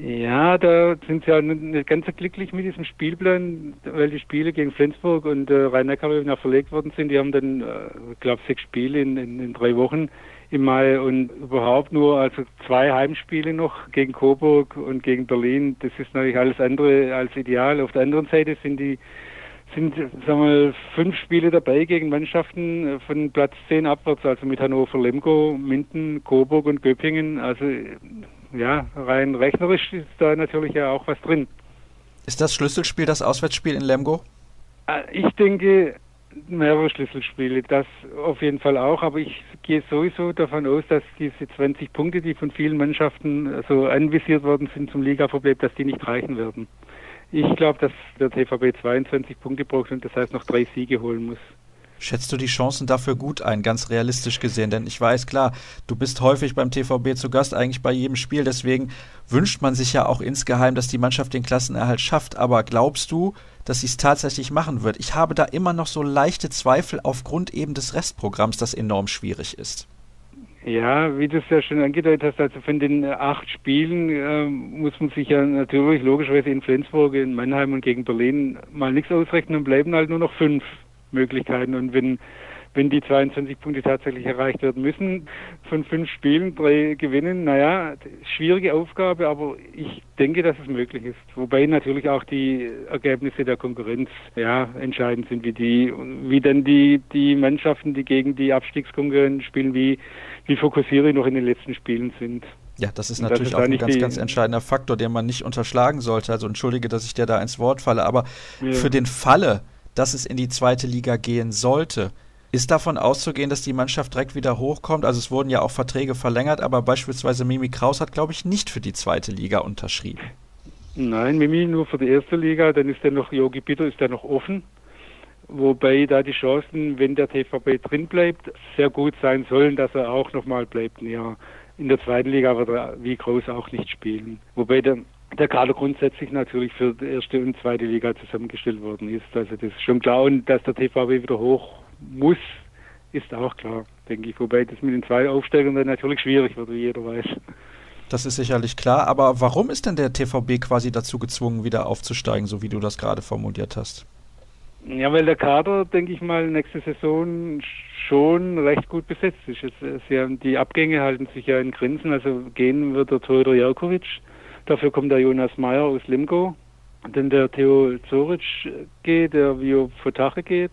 Speaker 3: Ja, da sind sie ja nicht ganz so glücklich mit diesem Spielplan, weil die Spiele gegen Flensburg und äh, Rhein-Neckar ja verlegt worden sind. Die haben dann, äh, glaube, sechs Spiele in, in, in, drei Wochen im Mai und überhaupt nur also zwei Heimspiele noch gegen Coburg und gegen Berlin. Das ist natürlich alles andere als ideal. Auf der anderen Seite sind die sind sagen wir fünf Spiele dabei gegen Mannschaften von Platz 10 abwärts, also mit Hannover, Lemgo, Minden, Coburg und Göppingen. Also ja, rein rechnerisch ist da natürlich ja auch was drin.
Speaker 1: Ist das Schlüsselspiel das Auswärtsspiel in Lemgo?
Speaker 3: Äh, ich denke, mehrere Schlüsselspiele, das auf jeden Fall auch, aber ich gehe sowieso davon aus, dass diese 20 Punkte, die von vielen Mannschaften so anvisiert worden sind zum Ligaverbleib, dass die nicht reichen werden. Ich glaube, dass der TVB 22 Punkte braucht und das heißt noch drei Siege holen muss.
Speaker 1: Schätzt du die Chancen dafür gut ein, ganz realistisch gesehen? Denn ich weiß, klar, du bist häufig beim TVB zu Gast, eigentlich bei jedem Spiel. Deswegen wünscht man sich ja auch insgeheim, dass die Mannschaft den Klassenerhalt schafft. Aber glaubst du, dass sie es tatsächlich machen wird? Ich habe da immer noch so leichte Zweifel aufgrund eben des Restprogramms, das enorm schwierig ist.
Speaker 3: Ja, wie du es ja schon angedeutet hast, also von den acht Spielen äh, muss man sich ja natürlich logischerweise in Flensburg, in Mannheim und gegen Berlin mal nichts ausrechnen und bleiben halt nur noch fünf. Möglichkeiten. Und wenn, wenn die 22 Punkte tatsächlich erreicht werden müssen, von fünf Spielen drei gewinnen, naja, schwierige Aufgabe, aber ich denke, dass es möglich ist. Wobei natürlich auch die Ergebnisse der Konkurrenz ja, entscheidend sind, wie die, wie dann die, die Mannschaften, die gegen die Abstiegskonkurrenz spielen, wie, wie fokussiert noch in den letzten Spielen sind.
Speaker 1: Ja, das ist natürlich das ist auch ein ganz, ganz entscheidender Faktor, den man nicht unterschlagen sollte. Also entschuldige, dass ich dir da ins Wort falle, aber ja. für den Falle, dass es in die zweite Liga gehen sollte. Ist davon auszugehen, dass die Mannschaft direkt wieder hochkommt? Also es wurden ja auch Verträge verlängert, aber beispielsweise Mimi Kraus hat, glaube ich, nicht für die zweite Liga unterschrieben.
Speaker 3: Nein, Mimi nur für die erste Liga, dann ist ja noch Yogi Bitter ist ja noch offen. Wobei da die Chancen, wenn der TVB drin bleibt, sehr gut sein sollen, dass er auch nochmal bleibt. Ja, in der zweiten Liga wird er wie Kraus auch nicht spielen. Wobei der der Kader grundsätzlich natürlich für die erste und zweite Liga zusammengestellt worden ist. Also das ist schon klar und dass der TVB wieder hoch muss, ist auch klar, denke ich. Wobei das mit den zwei Aufsteigern dann natürlich schwierig wird, wie jeder weiß.
Speaker 1: Das ist sicherlich klar, aber warum ist denn der TVB quasi dazu gezwungen, wieder aufzusteigen, so wie du das gerade formuliert hast?
Speaker 3: Ja, weil der Kader, denke ich mal, nächste Saison schon recht gut besetzt ist. Sie haben, die Abgänge halten sich ja in Grenzen, also gehen wird der Torhüter Jerkovic, Dafür kommt der Jonas Meyer aus Limgo. denn der Theo Zoric geht, der Vio Fotache geht.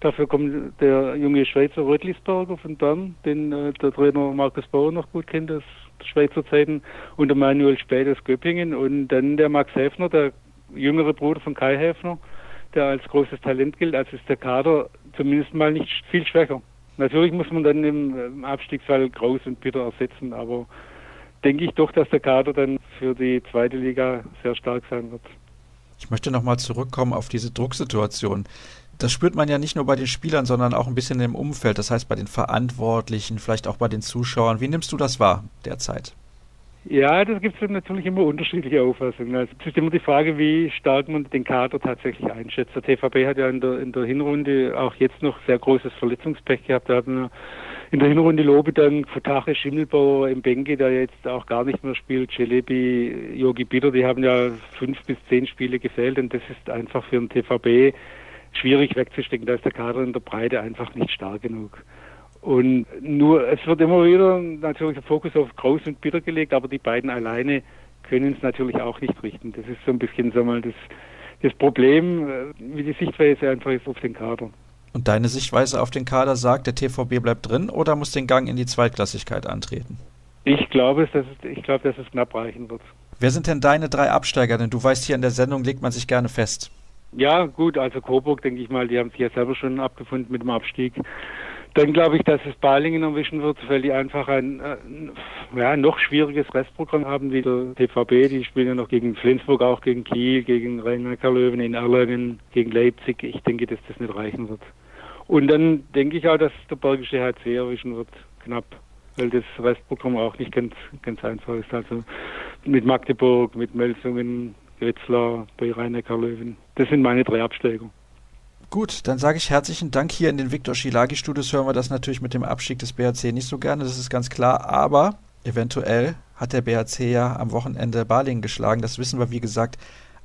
Speaker 3: Dafür kommt der junge Schweizer Rötlisberger von Bern, den äh, der Trainer Markus Bauer noch gut kennt aus Schweizer Zeiten, und der Manuel Späth aus Göppingen und dann der Max Häfner, der jüngere Bruder von Kai Häfner, der als großes Talent gilt. Also ist der Kader zumindest mal nicht viel schwächer. Natürlich muss man dann im Abstiegsfall Kraus und Peter ersetzen, aber denke ich doch, dass der Kader dann für die zweite Liga sehr stark sein wird.
Speaker 1: Ich möchte nochmal zurückkommen auf diese Drucksituation. Das spürt man ja nicht nur bei den Spielern, sondern auch ein bisschen im Umfeld, das heißt bei den Verantwortlichen, vielleicht auch bei den Zuschauern. Wie nimmst du das wahr derzeit?
Speaker 3: Ja, das gibt es natürlich immer unterschiedliche Auffassungen. Also es ist immer die Frage, wie stark man den Kader tatsächlich einschätzt. Der TVB hat ja in der, in der Hinrunde auch jetzt noch sehr großes Verletzungspech gehabt. Da hatten wir in der Hinrunde Lobe dann Futache Schimmelbauer im Benke, der jetzt auch gar nicht mehr spielt, Celebi, Yogi Bitter, die haben ja fünf bis zehn Spiele gefehlt und das ist einfach für den TVB schwierig wegzustecken. Da ist der Kader in der Breite einfach nicht stark genug. Und nur, es wird immer wieder natürlich der Fokus auf Groß und Bitter gelegt, aber die beiden alleine können es natürlich auch nicht richten. Das ist so ein bisschen so mal das, das Problem, äh, wie die Sichtweise einfach ist auf den Kader.
Speaker 1: Und deine Sichtweise auf den Kader sagt, der TVB bleibt drin oder muss den Gang in die Zweitklassigkeit antreten?
Speaker 3: Ich glaube, dass es, ich glaube, dass es knapp reichen wird.
Speaker 1: Wer sind denn deine drei Absteiger? Denn du weißt, hier in der Sendung legt man sich gerne fest.
Speaker 3: Ja, gut, also Coburg, denke ich mal, die haben sich ja selber schon abgefunden mit dem Abstieg. Dann glaube ich, dass es Balingen erwischen wird, weil die einfach ein äh, ja, noch schwieriges Restprogramm haben wie der TVB. Die spielen ja noch gegen Flensburg, auch gegen Kiel, gegen Rhein-Neckar-Löwen in Erlangen, gegen Leipzig. Ich denke, dass das nicht reichen wird. Und dann denke ich auch, dass der Bergische HC erwischen wird, knapp, weil das Restprogramm auch nicht ganz, ganz einfach ist. Also mit Magdeburg, mit Melsungen, Wetzlar, bei Rhein-Neckar-Löwen. Das sind meine drei Absteiger.
Speaker 1: Gut, dann sage ich herzlichen Dank. Hier in den Viktor Schilagi Studios hören wir das natürlich mit dem Abstieg des BHC nicht so gerne, das ist ganz klar, aber eventuell hat der BHC ja am Wochenende Balingen geschlagen. Das wissen wir, wie gesagt,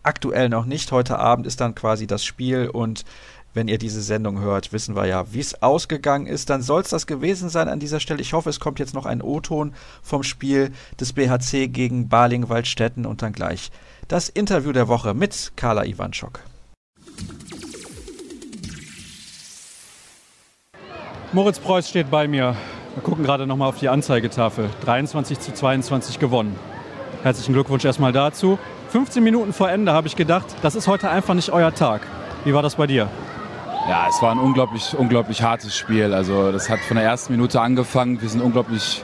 Speaker 1: aktuell noch nicht. Heute Abend ist dann quasi das Spiel und wenn ihr diese Sendung hört, wissen wir ja, wie es ausgegangen ist. Dann soll es das gewesen sein an dieser Stelle. Ich hoffe, es kommt jetzt noch ein O-Ton vom Spiel des BHC gegen Baling-Waldstätten und dann gleich das Interview der Woche mit Carla Iwanschok.
Speaker 4: Moritz Preuß steht bei mir. Wir gucken gerade nochmal auf die Anzeigetafel. 23 zu 22 gewonnen. Herzlichen Glückwunsch erstmal dazu. 15 Minuten vor Ende habe ich gedacht, das ist heute einfach nicht euer Tag. Wie war das bei dir?
Speaker 5: Ja, es war ein unglaublich, unglaublich hartes Spiel. Also das hat von der ersten Minute angefangen. Wir sind unglaublich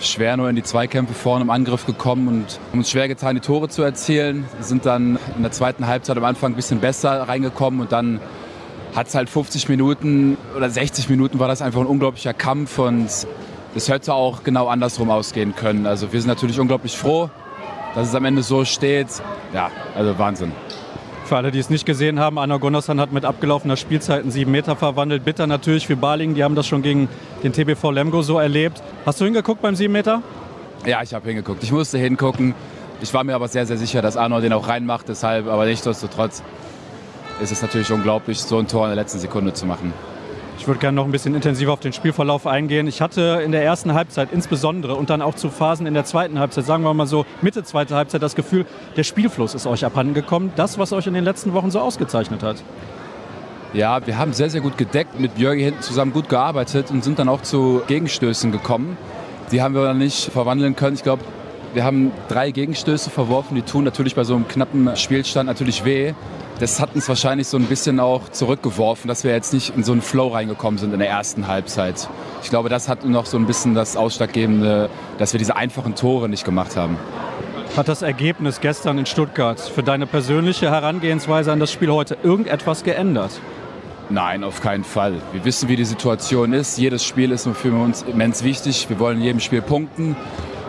Speaker 5: schwer nur in die Zweikämpfe vorne im Angriff gekommen und haben uns schwer getan, die Tore zu erzielen. Sind dann in der zweiten Halbzeit am Anfang ein bisschen besser reingekommen und dann hat es halt 50 Minuten oder 60 Minuten war das einfach ein unglaublicher Kampf und es hätte auch genau andersrum ausgehen können. Also wir sind natürlich unglaublich froh, dass es am Ende so steht. Ja, also Wahnsinn.
Speaker 4: Für alle, die es nicht gesehen haben, Anna Gunnarsson hat mit abgelaufener Spielzeit einen 7 Meter verwandelt. Bitter natürlich für Balingen, die haben das schon gegen den TBV Lemgo so erlebt. Hast du hingeguckt beim 7 Meter?
Speaker 5: Ja, ich habe hingeguckt. Ich musste hingucken. Ich war mir aber sehr, sehr sicher, dass Arno den auch reinmacht. Deshalb, aber nichtsdestotrotz ist es natürlich unglaublich, so ein Tor in der letzten Sekunde zu machen.
Speaker 4: Ich würde gerne noch ein bisschen intensiver auf den Spielverlauf eingehen. Ich hatte in der ersten Halbzeit insbesondere und dann auch zu Phasen in der zweiten Halbzeit, sagen wir mal so Mitte zweite Halbzeit, das Gefühl, der Spielfluss ist euch abhanden gekommen. Das, was euch in den letzten Wochen so ausgezeichnet hat.
Speaker 5: Ja, wir haben sehr, sehr gut gedeckt, mit Björgi hinten zusammen gut gearbeitet und sind dann auch zu Gegenstößen gekommen. Die haben wir dann nicht verwandeln können. Ich glaube, wir haben drei Gegenstöße verworfen, die tun natürlich bei so einem knappen Spielstand natürlich weh das hat uns wahrscheinlich so ein bisschen auch zurückgeworfen, dass wir jetzt nicht in so einen Flow reingekommen sind in der ersten Halbzeit. Ich glaube, das hat noch so ein bisschen das Ausschlaggebende, dass wir diese einfachen Tore nicht gemacht haben.
Speaker 4: Hat das Ergebnis gestern in Stuttgart für deine persönliche Herangehensweise an das Spiel heute irgendetwas geändert?
Speaker 5: Nein, auf keinen Fall. Wir wissen, wie die Situation ist. Jedes Spiel ist für uns immens wichtig. Wir wollen in jedem Spiel punkten.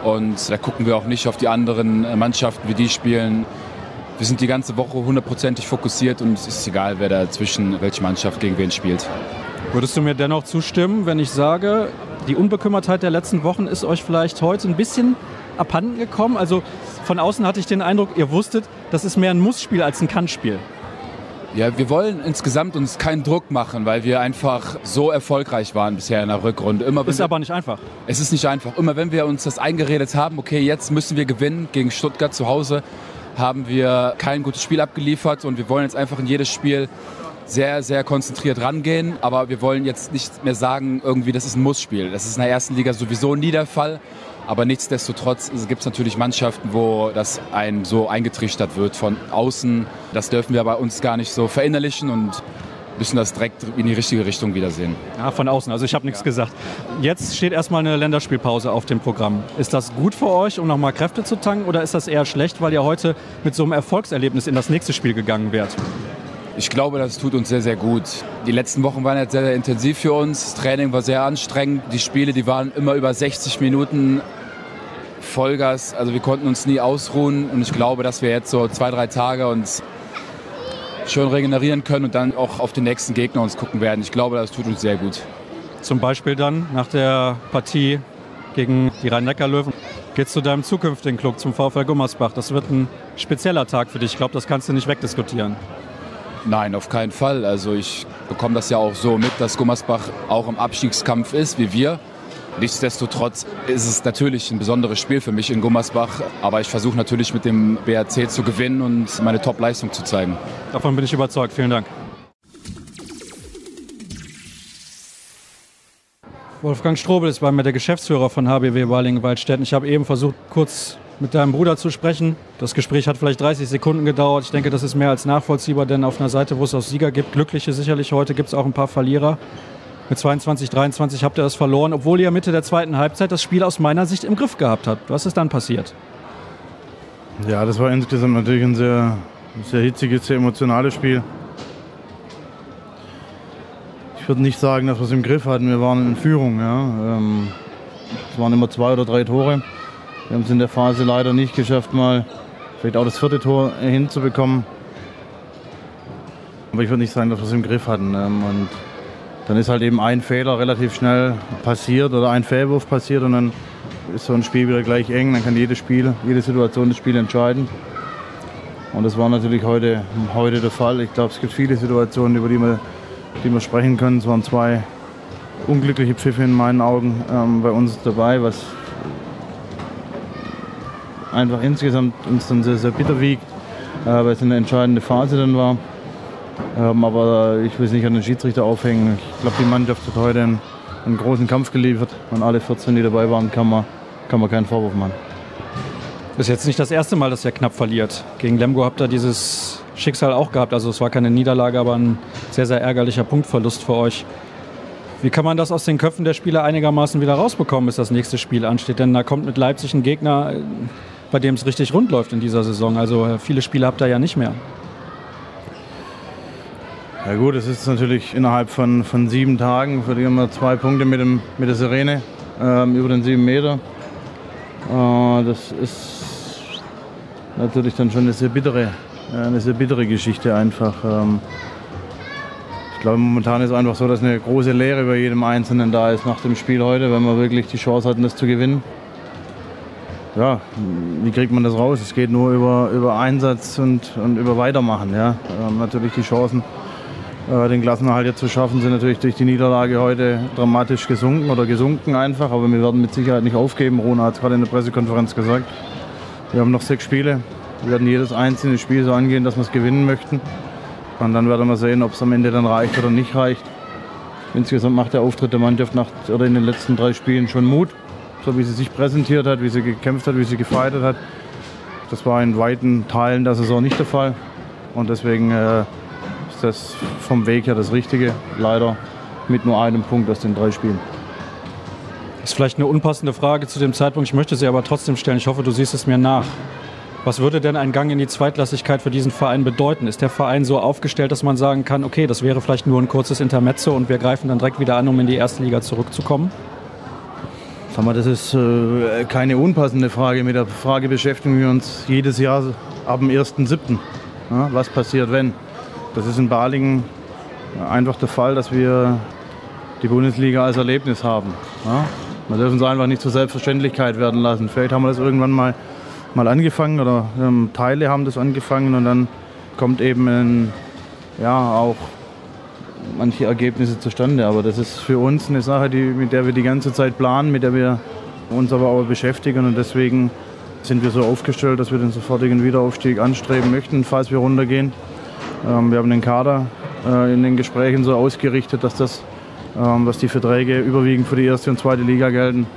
Speaker 5: Und da gucken wir auch nicht auf die anderen Mannschaften, wie die spielen wir sind die ganze Woche hundertprozentig fokussiert und es ist egal, wer da zwischen welche Mannschaft gegen wen spielt.
Speaker 4: Würdest du mir dennoch zustimmen, wenn ich sage, die Unbekümmertheit der letzten Wochen ist euch vielleicht heute ein bisschen abhanden gekommen? Also von außen hatte ich den Eindruck, ihr wusstet, das ist mehr ein Mussspiel als ein Kannspiel.
Speaker 5: Ja, wir wollen insgesamt uns keinen Druck machen, weil wir einfach so erfolgreich waren bisher in der Rückrunde.
Speaker 4: Immer, ist wir, aber nicht einfach.
Speaker 5: Es ist nicht einfach. Immer wenn wir uns das eingeredet haben, okay, jetzt müssen wir gewinnen gegen Stuttgart zu Hause, haben wir kein gutes Spiel abgeliefert und wir wollen jetzt einfach in jedes Spiel sehr, sehr konzentriert rangehen. Aber wir wollen jetzt nicht mehr sagen, irgendwie, das ist ein Mussspiel. Das ist in der ersten Liga sowieso nie der Fall. Aber nichtsdestotrotz gibt es natürlich Mannschaften, wo das ein so eingetrichtert wird von außen. Das dürfen wir bei uns gar nicht so verinnerlichen und müssen das direkt in die richtige Richtung wiedersehen.
Speaker 4: Ja, von außen. Also ich habe nichts ja. gesagt. Jetzt steht erstmal eine Länderspielpause auf dem Programm. Ist das gut für euch, um nochmal Kräfte zu tanken, oder ist das eher schlecht, weil ihr heute mit so einem Erfolgserlebnis in das nächste Spiel gegangen wärt?
Speaker 5: Ich glaube, das tut uns sehr, sehr gut. Die letzten Wochen waren jetzt sehr, sehr intensiv für uns. Das Training war sehr anstrengend. Die Spiele, die waren immer über 60 Minuten Vollgas. Also wir konnten uns nie ausruhen. Und ich glaube, dass wir jetzt so zwei, drei Tage uns schön regenerieren können und dann auch auf den nächsten Gegner uns gucken werden. Ich glaube, das tut uns sehr gut.
Speaker 4: Zum Beispiel dann nach der Partie gegen die Rhein-Neckar-Löwen geht es zu deinem zukünftigen Club, zum VfL Gummersbach. Das wird ein spezieller Tag für dich. Ich glaube, das kannst du nicht wegdiskutieren.
Speaker 5: Nein, auf keinen Fall. Also ich bekomme das ja auch so mit, dass Gummersbach auch im Abstiegskampf ist, wie wir. Nichtsdestotrotz ist es natürlich ein besonderes Spiel für mich in Gummersbach, aber ich versuche natürlich mit dem BRC zu gewinnen und meine Top-Leistung zu zeigen.
Speaker 4: Davon bin ich überzeugt. Vielen Dank. Wolfgang Strobel ist bei mir der Geschäftsführer von HBW Balingen-Waldstätten. Ich habe eben versucht, kurz mit deinem Bruder zu sprechen. Das Gespräch hat vielleicht 30 Sekunden gedauert. Ich denke, das ist mehr als nachvollziehbar, denn auf einer Seite, wo es auch Sieger gibt, Glückliche sicherlich heute, gibt es auch ein paar Verlierer. Mit 22, 23 habt ihr das verloren, obwohl ihr Mitte der zweiten Halbzeit das Spiel aus meiner Sicht im Griff gehabt habt. Was ist dann passiert?
Speaker 6: Ja, das war insgesamt natürlich ein sehr, sehr hitziges, sehr emotionales Spiel. Ich würde nicht sagen, dass wir es im Griff hatten. Wir waren in Führung. Ja. Ähm, es waren immer zwei oder drei Tore. Wir haben es in der Phase leider nicht geschafft, mal vielleicht auch das vierte Tor hinzubekommen. Aber ich würde nicht sagen, dass wir es im Griff hatten. Ähm, und dann ist halt eben ein Fehler relativ schnell passiert oder ein Fehlwurf passiert und dann ist so ein Spiel wieder gleich eng. Dann kann jedes Spiel, jede Situation das Spiel entscheiden. Und das war natürlich heute, heute der Fall. Ich glaube, es gibt viele Situationen, über die wir, die wir sprechen können. Es waren zwei unglückliche Pfiffe in meinen Augen ähm, bei uns dabei, was einfach insgesamt uns dann sehr, sehr bitter wiegt, äh, weil es eine entscheidende Phase dann war. Ähm, aber ich will es nicht an den Schiedsrichter aufhängen. Ich glaube, die Mannschaft hat heute einen, einen, großen Kampf geliefert. Und alle 14, die dabei waren, kann man, kann man keinen Vorwurf machen.
Speaker 4: Das ist jetzt nicht das erste Mal, dass ihr knapp verliert. Gegen Lemgo habt ihr dieses Schicksal auch gehabt. Also es war keine Niederlage, aber ein sehr, sehr ärgerlicher Punktverlust für euch. Wie kann man das aus den Köpfen der Spieler einigermaßen wieder rausbekommen, bis das nächste Spiel ansteht? Denn da kommt mit Leipzig ein Gegner, bei dem es richtig rund läuft in dieser Saison. Also äh, viele Spiele habt ihr ja nicht mehr.
Speaker 6: Ja gut, es ist natürlich innerhalb von, von sieben Tagen verlieren wir zwei Punkte mit, dem, mit der Sirene ähm, über den sieben Meter. Äh, das ist natürlich dann schon eine sehr bittere, äh, eine sehr bittere Geschichte einfach. Ähm, ich glaube, momentan ist es einfach so, dass eine große Lehre über jedem Einzelnen da ist nach dem Spiel heute, wenn wir wirklich die Chance hatten, das zu gewinnen. Ja, wie kriegt man das raus? Es geht nur über, über Einsatz und, und über Weitermachen. Ja. Ähm, natürlich die Chancen den Klassenerhalt jetzt zu schaffen, sind natürlich durch die Niederlage heute dramatisch gesunken oder gesunken einfach. Aber wir werden mit Sicherheit nicht aufgeben. Rona hat es gerade in der Pressekonferenz gesagt. Wir haben noch sechs Spiele. Wir werden jedes einzelne Spiel so angehen, dass wir es gewinnen möchten. Und dann werden wir sehen, ob es am Ende dann reicht oder nicht reicht. Insgesamt macht der Auftritt der Mannschaft nach, oder in den letzten drei Spielen schon Mut. So wie sie sich präsentiert hat, wie sie gekämpft hat, wie sie gefeiert hat. Das war in weiten Teilen der Saison nicht der Fall. Und deswegen äh, das vom Weg her das Richtige. Leider mit nur einem Punkt aus den drei Spielen.
Speaker 4: Das ist vielleicht eine unpassende Frage zu dem Zeitpunkt. Ich möchte sie aber trotzdem stellen. Ich hoffe, du siehst es mir nach. Was würde denn ein Gang in die Zweitklassigkeit für diesen Verein bedeuten? Ist der Verein so aufgestellt, dass man sagen kann, okay, das wäre vielleicht nur ein kurzes Intermezzo und wir greifen dann direkt wieder an, um in die erste Liga zurückzukommen?
Speaker 6: Sag mal, das ist äh, keine unpassende Frage. Mit der Frage beschäftigen wir uns jedes Jahr ab dem 1.7. Ja, was passiert, wenn? Das ist in Balingen einfach der Fall, dass wir die Bundesliga als Erlebnis haben. Ja? Wir dürfen es einfach nicht zur Selbstverständlichkeit werden lassen. Vielleicht haben wir das irgendwann mal, mal angefangen oder ähm, Teile haben das angefangen und dann kommt eben ein, ja, auch manche Ergebnisse zustande. Aber das ist für uns eine Sache, die, mit der wir die ganze Zeit planen, mit der wir uns aber auch beschäftigen und deswegen sind wir so aufgestellt, dass wir den sofortigen Wiederaufstieg anstreben möchten, falls wir runtergehen. Ähm, wir haben den Kader äh, in den Gesprächen so ausgerichtet, dass, das, ähm, dass die Verträge überwiegend für die erste und zweite Liga gelten.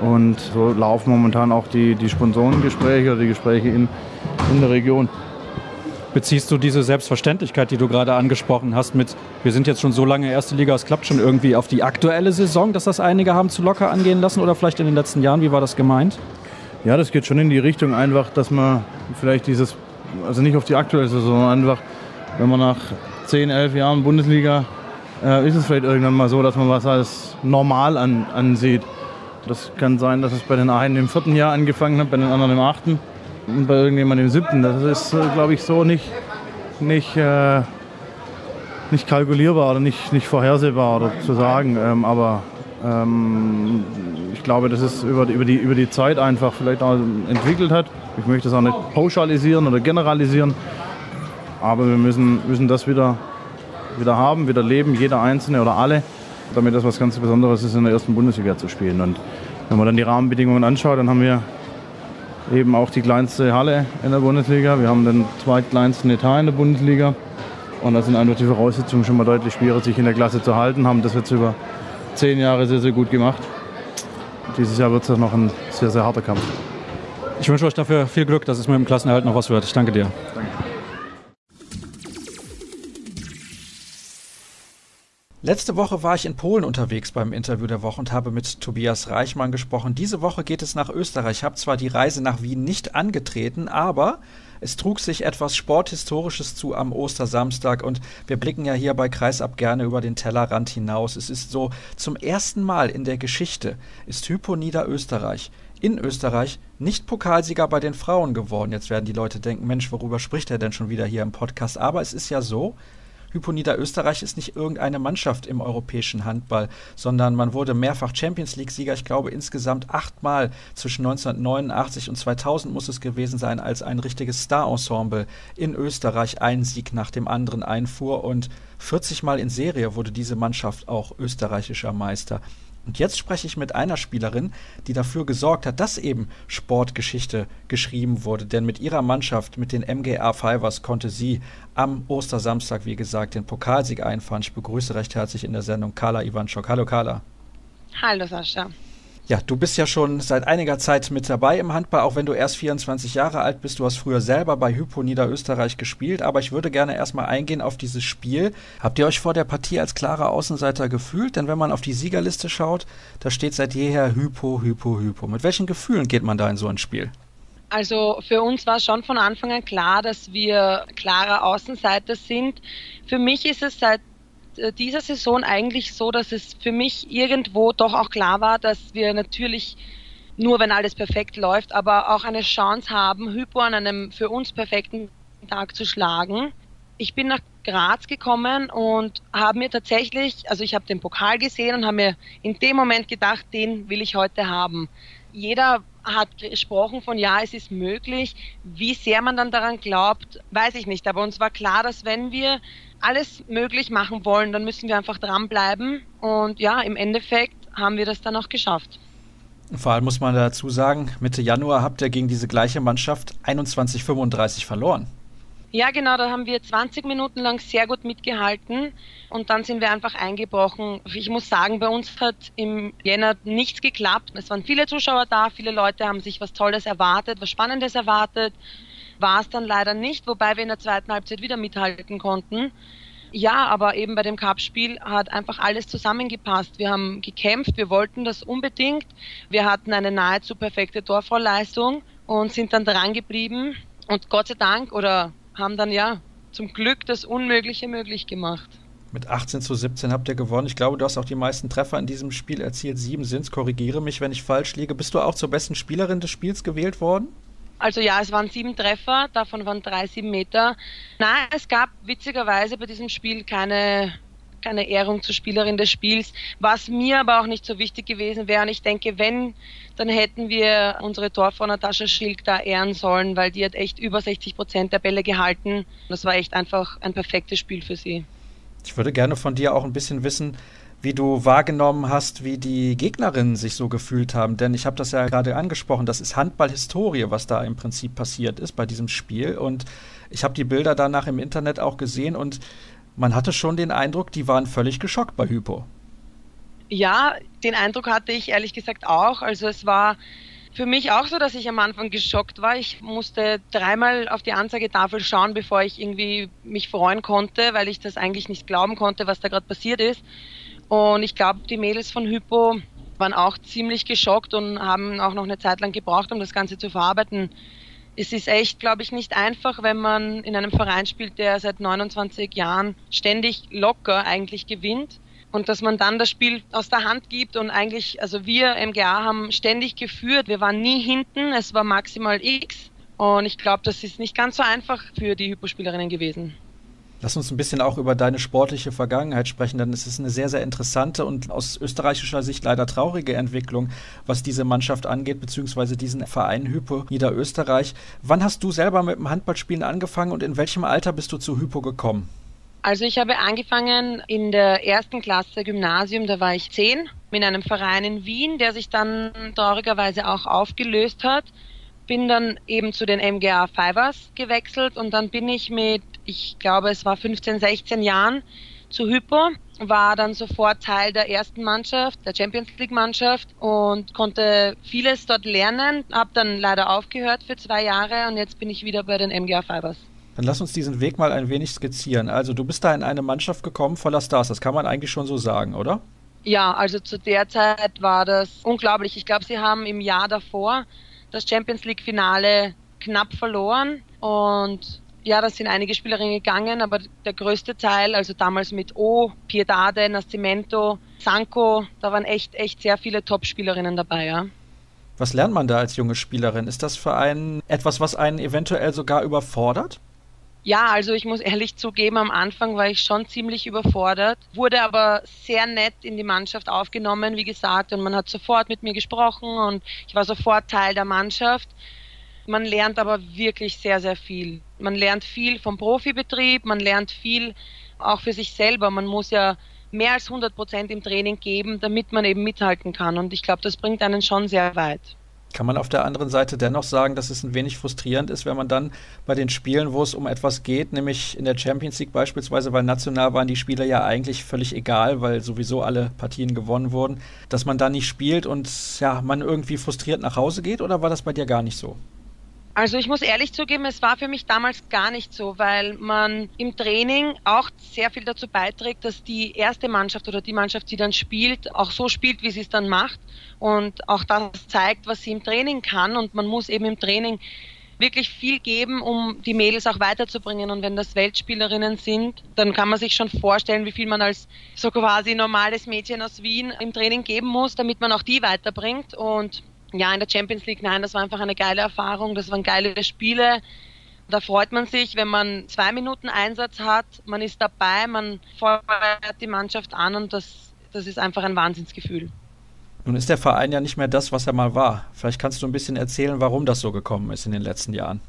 Speaker 6: Und so laufen momentan auch die, die Sponsorengespräche oder die Gespräche in, in der Region.
Speaker 4: Beziehst du diese Selbstverständlichkeit, die du gerade angesprochen hast, mit, wir sind jetzt schon so lange erste Liga, es klappt schon irgendwie auf die aktuelle Saison, dass das einige haben zu locker angehen lassen oder vielleicht in den letzten Jahren? Wie war das gemeint?
Speaker 6: Ja, das geht schon in die Richtung einfach, dass man vielleicht dieses, also nicht auf die aktuelle Saison, sondern einfach, wenn man nach 10, 11 Jahren Bundesliga, äh, ist es vielleicht irgendwann mal so, dass man was als normal an, ansieht. Das kann sein, dass es bei den einen im vierten Jahr angefangen hat, bei den anderen im achten und bei irgendjemandem im siebten. Das ist, äh, glaube ich, so nicht, nicht, äh, nicht kalkulierbar oder nicht, nicht vorhersehbar oder zu sagen. Ähm, aber ähm, ich glaube, dass es über, über, die, über die Zeit einfach vielleicht auch entwickelt hat. Ich möchte das auch nicht pauschalisieren oder generalisieren. Aber wir müssen, müssen das wieder, wieder haben, wieder leben, jeder Einzelne oder alle, damit das was ganz Besonderes ist, in der ersten Bundesliga zu spielen. Und wenn man dann die Rahmenbedingungen anschaut, dann haben wir eben auch die kleinste Halle in der Bundesliga. Wir haben den zweitkleinsten Etat in der Bundesliga. Und da sind einfach die Voraussetzungen schon mal deutlich schwieriger, sich in der Klasse zu halten. Haben das jetzt über zehn Jahre sehr, sehr gut gemacht. Dieses Jahr wird es noch ein sehr, sehr harter Kampf.
Speaker 4: Ich wünsche euch dafür viel Glück, dass es mit dem Klassenerhalt noch was wird. Ich danke dir. Danke.
Speaker 1: Letzte Woche war ich in Polen unterwegs beim Interview der Woche und habe mit Tobias Reichmann gesprochen. Diese Woche geht es nach Österreich. Ich habe zwar die Reise nach Wien nicht angetreten, aber es trug sich etwas Sporthistorisches zu am Ostersamstag und wir blicken ja hier bei Kreisab gerne über den Tellerrand hinaus. Es ist so, zum ersten Mal in der Geschichte ist Hypo Niederösterreich in Österreich nicht Pokalsieger bei den Frauen geworden. Jetzt werden die Leute denken, Mensch, worüber spricht er denn schon wieder hier im Podcast? Aber es ist ja so, Hypo Niederösterreich ist nicht irgendeine Mannschaft im europäischen Handball, sondern man wurde mehrfach Champions League-Sieger. Ich glaube insgesamt achtmal zwischen 1989 und 2000 muss es gewesen sein, als ein richtiges Star-Ensemble in Österreich einen Sieg nach dem anderen einfuhr und 40 Mal in Serie wurde diese Mannschaft auch österreichischer Meister. Und jetzt spreche ich mit einer Spielerin, die dafür gesorgt hat, dass eben Sportgeschichte geschrieben wurde. Denn mit ihrer Mannschaft, mit den MGA Fivers, konnte sie am Ostersamstag, wie gesagt, den Pokalsieg einfahren. Ich begrüße recht herzlich in der Sendung Carla Ivanchuk. Hallo Carla.
Speaker 7: Hallo Sascha.
Speaker 1: Ja, du bist ja schon seit einiger Zeit mit dabei im Handball, auch wenn du erst 24 Jahre alt bist. Du hast früher selber bei Hypo Niederösterreich gespielt, aber ich würde gerne erstmal eingehen auf dieses Spiel. Habt ihr euch vor der Partie als klarer Außenseiter gefühlt? Denn wenn man auf die Siegerliste schaut, da steht seit jeher Hypo, Hypo, Hypo. Mit welchen Gefühlen geht man da in so ein Spiel?
Speaker 7: Also für uns war schon von Anfang an klar, dass wir klarer Außenseiter sind. Für mich ist es seit dieser Saison eigentlich so, dass es für mich irgendwo doch auch klar war, dass wir natürlich nur wenn alles perfekt läuft, aber auch eine Chance haben, Hypo an einem für uns perfekten Tag zu schlagen. Ich bin nach Graz gekommen und habe mir tatsächlich, also ich habe den Pokal gesehen und habe mir in dem Moment gedacht, den will ich heute haben. Jeder hat gesprochen von ja, es ist möglich. Wie sehr man dann daran glaubt, weiß ich nicht. Aber uns war klar, dass wenn wir alles möglich machen wollen, dann müssen wir einfach dranbleiben. Und ja, im Endeffekt haben wir das dann auch geschafft.
Speaker 1: Vor allem muss man dazu sagen, Mitte Januar habt ihr gegen diese gleiche Mannschaft 21:35 verloren.
Speaker 7: Ja, genau, da haben wir 20 Minuten lang sehr gut mitgehalten und dann sind wir einfach eingebrochen. Ich muss sagen, bei uns hat im Jänner nichts geklappt. Es waren viele Zuschauer da, viele Leute haben sich was Tolles erwartet, was Spannendes erwartet war es dann leider nicht, wobei wir in der zweiten Halbzeit wieder mithalten konnten. Ja, aber eben bei dem Cup-Spiel hat einfach alles zusammengepasst. Wir haben gekämpft, wir wollten das unbedingt. Wir hatten eine nahezu perfekte Torfrollleistung und sind dann dran geblieben und Gott sei Dank oder haben dann ja zum Glück das Unmögliche möglich gemacht.
Speaker 1: Mit 18 zu 17 habt ihr gewonnen. Ich glaube, du hast auch die meisten Treffer in diesem Spiel erzielt. Sieben sind es. Korrigiere mich, wenn ich falsch liege. Bist du auch zur besten Spielerin des Spiels gewählt worden?
Speaker 7: Also ja, es waren sieben Treffer, davon waren drei sieben Meter. Nein, es gab witzigerweise bei diesem Spiel keine keine Ehrung zur Spielerin des Spiels, was mir aber auch nicht so wichtig gewesen wäre. Und ich denke, wenn, dann hätten wir unsere Torfrau Natascha Schilk da ehren sollen, weil die hat echt über 60 Prozent der Bälle gehalten. Das war echt einfach ein perfektes Spiel für sie.
Speaker 1: Ich würde gerne von dir auch ein bisschen wissen, wie du wahrgenommen hast, wie die Gegnerinnen sich so gefühlt haben. Denn ich habe das ja gerade angesprochen, das ist Handballhistorie, was da im Prinzip passiert ist bei diesem Spiel. Und ich habe die Bilder danach im Internet auch gesehen und man hatte schon den Eindruck, die waren völlig geschockt bei Hypo.
Speaker 7: Ja, den Eindruck hatte ich ehrlich gesagt auch. Also es war für mich auch so, dass ich am Anfang geschockt war. Ich musste dreimal auf die Anzeigetafel schauen, bevor ich irgendwie mich freuen konnte, weil ich das eigentlich nicht glauben konnte, was da gerade passiert ist. Und ich glaube, die Mädels von Hypo waren auch ziemlich geschockt und haben auch noch eine Zeit lang gebraucht, um das Ganze zu verarbeiten. Es ist echt, glaube ich, nicht einfach, wenn man in einem Verein spielt, der seit 29 Jahren ständig locker eigentlich gewinnt und dass man dann das Spiel aus der Hand gibt und eigentlich, also wir MGA haben ständig geführt, wir waren nie hinten, es war maximal X und ich glaube, das ist nicht ganz so einfach für die Hypospielerinnen gewesen.
Speaker 1: Lass uns ein bisschen auch über deine sportliche Vergangenheit sprechen, denn es ist eine sehr, sehr interessante und aus österreichischer Sicht leider traurige Entwicklung, was diese Mannschaft angeht, beziehungsweise diesen Verein Hypo Niederösterreich. Wann hast du selber mit dem Handballspielen angefangen und in welchem Alter bist du zu Hypo gekommen?
Speaker 7: Also ich habe angefangen in der ersten Klasse Gymnasium, da war ich zehn, mit einem Verein in Wien, der sich dann traurigerweise auch aufgelöst hat bin dann eben zu den MGA Fivers gewechselt und dann bin ich mit, ich glaube, es war 15, 16 Jahren zu Hypo, war dann sofort Teil der ersten Mannschaft, der Champions League Mannschaft und konnte vieles dort lernen, habe dann leider aufgehört für zwei Jahre und jetzt bin ich wieder bei den MGA Fivers.
Speaker 1: Dann lass uns diesen Weg mal ein wenig skizzieren. Also du bist da in eine Mannschaft gekommen voller Stars, das kann man eigentlich schon so sagen, oder?
Speaker 7: Ja, also zu der Zeit war das unglaublich. Ich glaube, sie haben im Jahr davor das Champions League Finale knapp verloren und ja, da sind einige Spielerinnen gegangen, aber der größte Teil, also damals mit O, Piedade, Nascimento, Sanko, da waren echt, echt sehr viele Top-Spielerinnen dabei, ja.
Speaker 1: Was lernt man da als junge Spielerin? Ist das für einen etwas, was einen eventuell sogar überfordert?
Speaker 7: Ja, also ich muss ehrlich zugeben, am Anfang war ich schon ziemlich überfordert, wurde aber sehr nett in die Mannschaft aufgenommen, wie gesagt, und man hat sofort mit mir gesprochen und ich war sofort Teil der Mannschaft. Man lernt aber wirklich sehr, sehr viel. Man lernt viel vom Profibetrieb, man lernt viel auch für sich selber. Man muss ja mehr als 100 Prozent im Training geben, damit man eben mithalten kann. Und ich glaube, das bringt einen schon sehr weit.
Speaker 1: Kann man auf der anderen Seite dennoch sagen, dass es ein wenig frustrierend ist, wenn man dann bei den Spielen, wo es um etwas geht, nämlich in der Champions League beispielsweise, weil national waren die Spieler ja eigentlich völlig egal, weil sowieso alle Partien gewonnen wurden, dass man da nicht spielt und ja, man irgendwie frustriert nach Hause geht oder war das bei dir gar nicht so?
Speaker 7: Also ich muss ehrlich zugeben, es war für mich damals gar nicht so, weil man im Training auch sehr viel dazu beiträgt, dass die erste Mannschaft oder die Mannschaft, die dann spielt, auch so spielt, wie sie es dann macht und auch das zeigt, was sie im Training kann und man muss eben im Training wirklich viel geben, um die Mädels auch weiterzubringen. Und wenn das Weltspielerinnen sind, dann kann man sich schon vorstellen, wie viel man als so quasi normales Mädchen aus Wien im Training geben muss, damit man auch die weiterbringt. Und ja, in der Champions League, nein, das war einfach eine geile Erfahrung, das waren geile Spiele. Da freut man sich, wenn man zwei Minuten Einsatz hat, man ist dabei, man feuert die Mannschaft an und das, das ist einfach ein Wahnsinnsgefühl.
Speaker 1: Nun ist der Verein ja nicht mehr das, was er mal war. Vielleicht kannst du ein bisschen erzählen, warum das so gekommen ist in den letzten Jahren.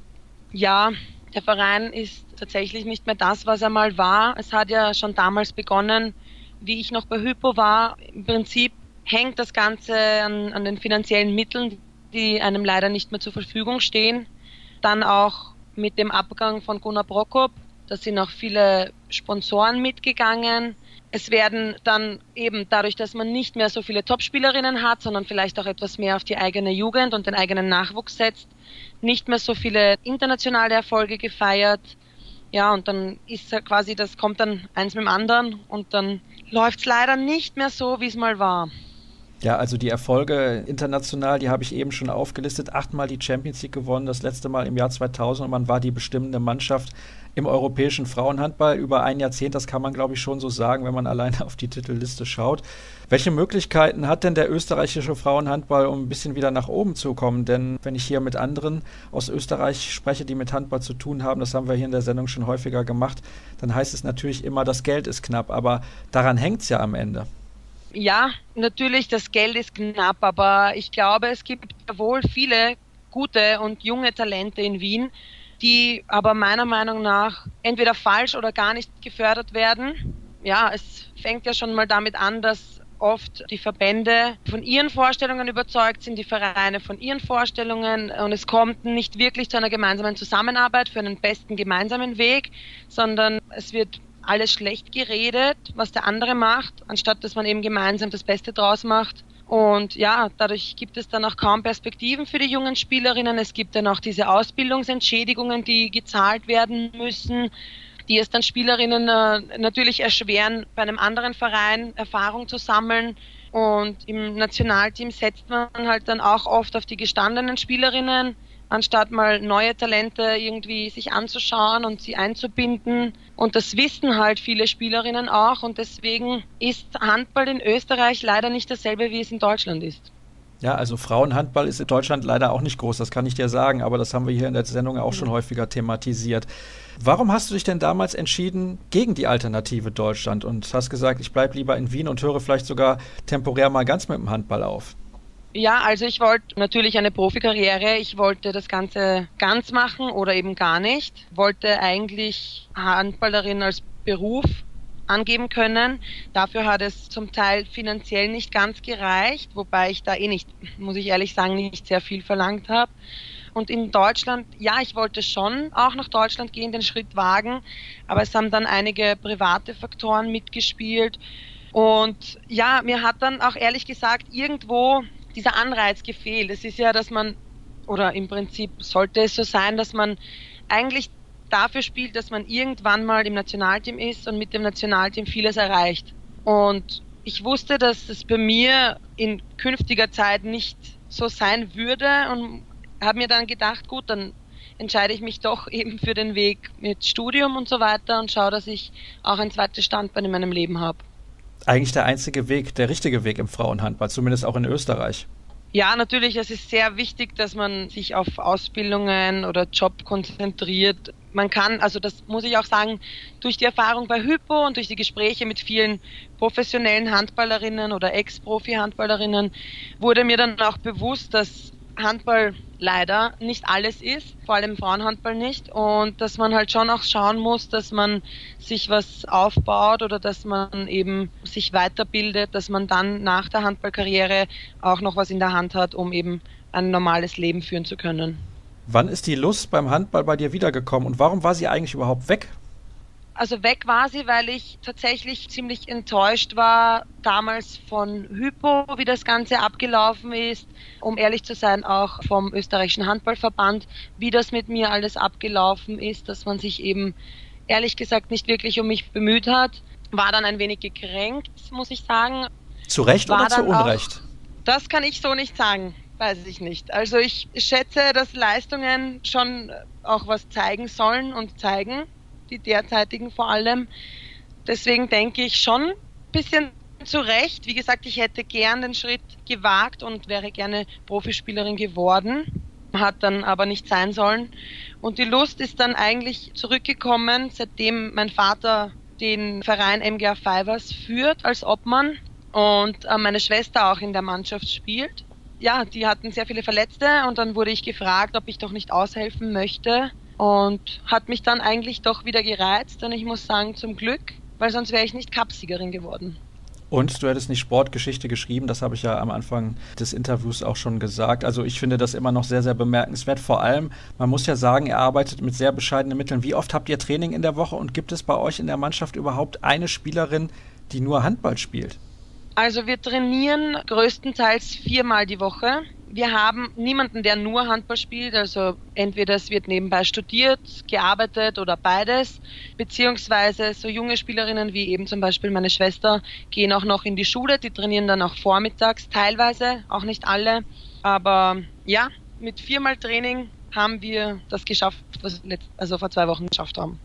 Speaker 7: Ja, der Verein ist tatsächlich nicht mehr das, was er mal war. Es hat ja schon damals begonnen, wie ich noch bei Hypo war. Im Prinzip hängt das Ganze an, an den finanziellen Mitteln, die einem leider nicht mehr zur Verfügung stehen. Dann auch mit dem Abgang von Gunnar Prokop, da sind auch viele Sponsoren mitgegangen. Es werden dann eben dadurch, dass man nicht mehr so viele Topspielerinnen hat, sondern vielleicht auch etwas mehr auf die eigene Jugend und den eigenen Nachwuchs setzt, nicht mehr so viele internationale Erfolge gefeiert. Ja, und dann ist quasi, das kommt dann eins mit dem anderen und dann läuft es leider nicht mehr so, wie es mal war.
Speaker 1: Ja, also die Erfolge international, die habe ich eben schon aufgelistet. Achtmal die Champions League gewonnen, das letzte Mal im Jahr 2000 und man war die bestimmende Mannschaft im europäischen Frauenhandball über ein Jahrzehnt. Das kann man, glaube ich, schon so sagen, wenn man alleine auf die Titelliste schaut. Welche Möglichkeiten hat denn der österreichische Frauenhandball, um ein bisschen wieder nach oben zu kommen? Denn wenn ich hier mit anderen aus Österreich spreche, die mit Handball zu tun haben, das haben wir hier in der Sendung schon häufiger gemacht, dann heißt es natürlich immer, das Geld ist knapp. Aber daran hängt es ja am Ende
Speaker 7: ja, natürlich, das Geld ist knapp, aber ich glaube, es gibt wohl viele gute und junge Talente in Wien, die aber meiner Meinung nach entweder falsch oder gar nicht gefördert werden. ja, es fängt ja schon mal damit an, dass oft die Verbände von ihren Vorstellungen überzeugt sind, die Vereine von ihren Vorstellungen und es kommt nicht wirklich zu einer gemeinsamen Zusammenarbeit für einen besten gemeinsamen Weg, sondern es wird alles schlecht geredet, was der andere macht, anstatt dass man eben gemeinsam das Beste draus macht. Und ja, dadurch gibt es dann auch kaum Perspektiven für die jungen Spielerinnen. Es gibt dann auch diese Ausbildungsentschädigungen, die gezahlt werden müssen die es dann Spielerinnen äh, natürlich erschweren, bei einem anderen Verein Erfahrung zu sammeln. Und im Nationalteam setzt man halt dann auch oft auf die gestandenen Spielerinnen, anstatt mal neue Talente irgendwie sich anzuschauen und sie einzubinden. Und das wissen halt viele Spielerinnen auch. Und deswegen ist Handball in Österreich leider nicht dasselbe, wie es in Deutschland ist.
Speaker 1: Ja, also Frauenhandball ist in Deutschland leider auch nicht groß, das kann ich dir sagen, aber das haben wir hier in der Sendung auch schon häufiger thematisiert. Warum hast du dich denn damals entschieden gegen die Alternative Deutschland und hast gesagt, ich bleibe lieber in Wien und höre vielleicht sogar temporär mal ganz mit dem Handball auf?
Speaker 7: Ja, also ich wollte natürlich eine Profikarriere. Ich wollte das Ganze ganz machen oder eben gar nicht. Wollte eigentlich Handballerin als Beruf angeben können. Dafür hat es zum Teil finanziell nicht ganz gereicht, wobei ich da eh nicht, muss ich ehrlich sagen, nicht sehr viel verlangt habe. Und in Deutschland, ja, ich wollte schon auch nach Deutschland gehen, den Schritt wagen, aber es haben dann einige private Faktoren mitgespielt. Und ja, mir hat dann auch ehrlich gesagt irgendwo dieser Anreiz gefehlt. Es ist ja, dass man, oder im Prinzip sollte es so sein, dass man eigentlich dafür spielt, dass man irgendwann mal im Nationalteam ist und mit dem Nationalteam vieles erreicht. Und ich wusste, dass es bei mir in künftiger Zeit nicht so sein würde und habe mir dann gedacht, gut, dann entscheide ich mich doch eben für den Weg mit Studium und so weiter und schaue, dass ich auch ein zweites Standbein in meinem Leben habe.
Speaker 1: Eigentlich der einzige Weg, der richtige Weg im Frauenhandball, zumindest auch in Österreich.
Speaker 7: Ja, natürlich, es ist sehr wichtig, dass man sich auf Ausbildungen oder Job konzentriert. Man kann, also das muss ich auch sagen, durch die Erfahrung bei Hypo und durch die Gespräche mit vielen professionellen Handballerinnen oder Ex-Profi-Handballerinnen wurde mir dann auch bewusst, dass Handball leider nicht alles ist, vor allem Frauenhandball nicht und dass man halt schon auch schauen muss, dass man sich was aufbaut oder dass man eben sich weiterbildet, dass man dann nach der Handballkarriere auch noch was in der Hand hat, um eben ein normales Leben führen zu können.
Speaker 1: Wann ist die Lust beim Handball bei dir wiedergekommen und warum war sie eigentlich überhaupt weg?
Speaker 7: Also weg war sie, weil ich tatsächlich ziemlich enttäuscht war damals von Hypo, wie das Ganze abgelaufen ist. Um ehrlich zu sein, auch vom österreichischen Handballverband, wie das mit mir alles abgelaufen ist, dass man sich eben ehrlich gesagt nicht wirklich um mich bemüht hat. War dann ein wenig gekränkt, muss ich sagen.
Speaker 1: Zu Recht war oder zu Unrecht?
Speaker 7: Auch, das kann ich so nicht sagen. Weiß ich nicht. Also ich schätze, dass Leistungen schon auch was zeigen sollen und zeigen die derzeitigen vor allem. Deswegen denke ich schon ein bisschen zu Recht. Wie gesagt, ich hätte gern den Schritt gewagt und wäre gerne Profispielerin geworden. Hat dann aber nicht sein sollen. Und die Lust ist dann eigentlich zurückgekommen, seitdem mein Vater den Verein MGA Fivers führt als Obmann und äh, meine Schwester auch in der Mannschaft spielt. Ja, die hatten sehr viele Verletzte und dann wurde ich gefragt, ob ich doch nicht aushelfen möchte und hat mich dann eigentlich doch wieder gereizt und ich muss sagen, zum Glück, weil sonst wäre ich nicht Cupsiegerin geworden.
Speaker 1: Und du hättest nicht Sportgeschichte geschrieben, das habe ich ja am Anfang des Interviews auch schon gesagt. Also ich finde das immer noch sehr, sehr bemerkenswert. Vor allem, man muss ja sagen, er arbeitet mit sehr bescheidenen Mitteln. Wie oft habt ihr Training in der Woche und gibt es bei euch in der Mannschaft überhaupt eine Spielerin, die nur Handball spielt?
Speaker 7: Also wir trainieren größtenteils viermal die Woche wir haben niemanden, der nur Handball spielt. Also entweder es wird nebenbei studiert, gearbeitet oder beides. Beziehungsweise so junge Spielerinnen wie eben zum Beispiel meine Schwester gehen auch noch in die Schule. Die trainieren dann auch vormittags, teilweise, auch nicht alle. Aber ja, mit viermal Training haben wir das geschafft, was wir also vor zwei Wochen geschafft haben.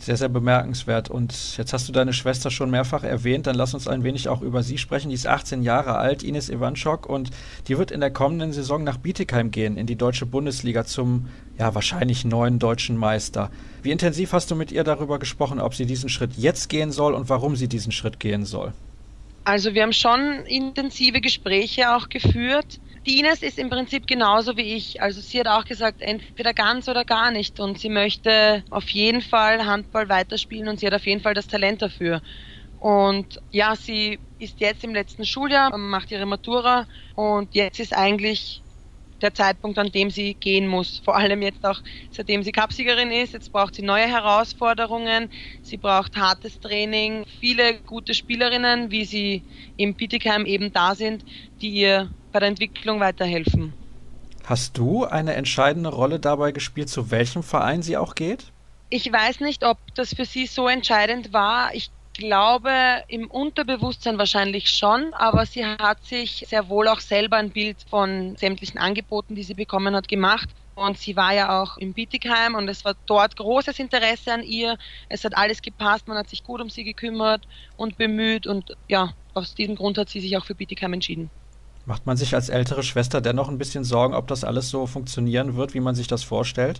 Speaker 1: Sehr, sehr bemerkenswert. Und jetzt hast du deine Schwester schon mehrfach erwähnt. Dann lass uns ein wenig auch über sie sprechen. Die ist 18 Jahre alt, Ines Ivanchuk, und die wird in der kommenden Saison nach Bietigheim gehen, in die deutsche Bundesliga zum, ja, wahrscheinlich neuen deutschen Meister. Wie intensiv hast du mit ihr darüber gesprochen, ob sie diesen Schritt jetzt gehen soll und warum sie diesen Schritt gehen soll?
Speaker 7: Also wir haben schon intensive Gespräche auch geführt. Die Ines ist im Prinzip genauso wie ich. Also sie hat auch gesagt, entweder ganz oder gar nicht. Und sie möchte auf jeden Fall Handball weiterspielen und sie hat auf jeden Fall das Talent dafür. Und ja, sie ist jetzt im letzten Schuljahr, macht ihre Matura und jetzt ist eigentlich der Zeitpunkt, an dem sie gehen muss. Vor allem jetzt auch, seitdem sie Cupsiegerin ist. Jetzt braucht sie neue Herausforderungen. Sie braucht hartes Training. Viele gute Spielerinnen, wie sie im Bietigheim eben da sind, die ihr bei der Entwicklung weiterhelfen.
Speaker 1: Hast du eine entscheidende Rolle dabei gespielt, zu welchem Verein sie auch geht?
Speaker 7: Ich weiß nicht, ob das für sie so entscheidend war. Ich glaube im Unterbewusstsein wahrscheinlich schon, aber sie hat sich sehr wohl auch selber ein Bild von sämtlichen Angeboten, die sie bekommen hat, gemacht. Und sie war ja auch im Bietigheim und es war dort großes Interesse an ihr. Es hat alles gepasst, man hat sich gut um sie gekümmert und bemüht und ja, aus diesem Grund hat sie sich auch für Bietigheim entschieden.
Speaker 1: Macht man sich als ältere Schwester dennoch ein bisschen Sorgen, ob das alles so funktionieren wird, wie man sich das vorstellt?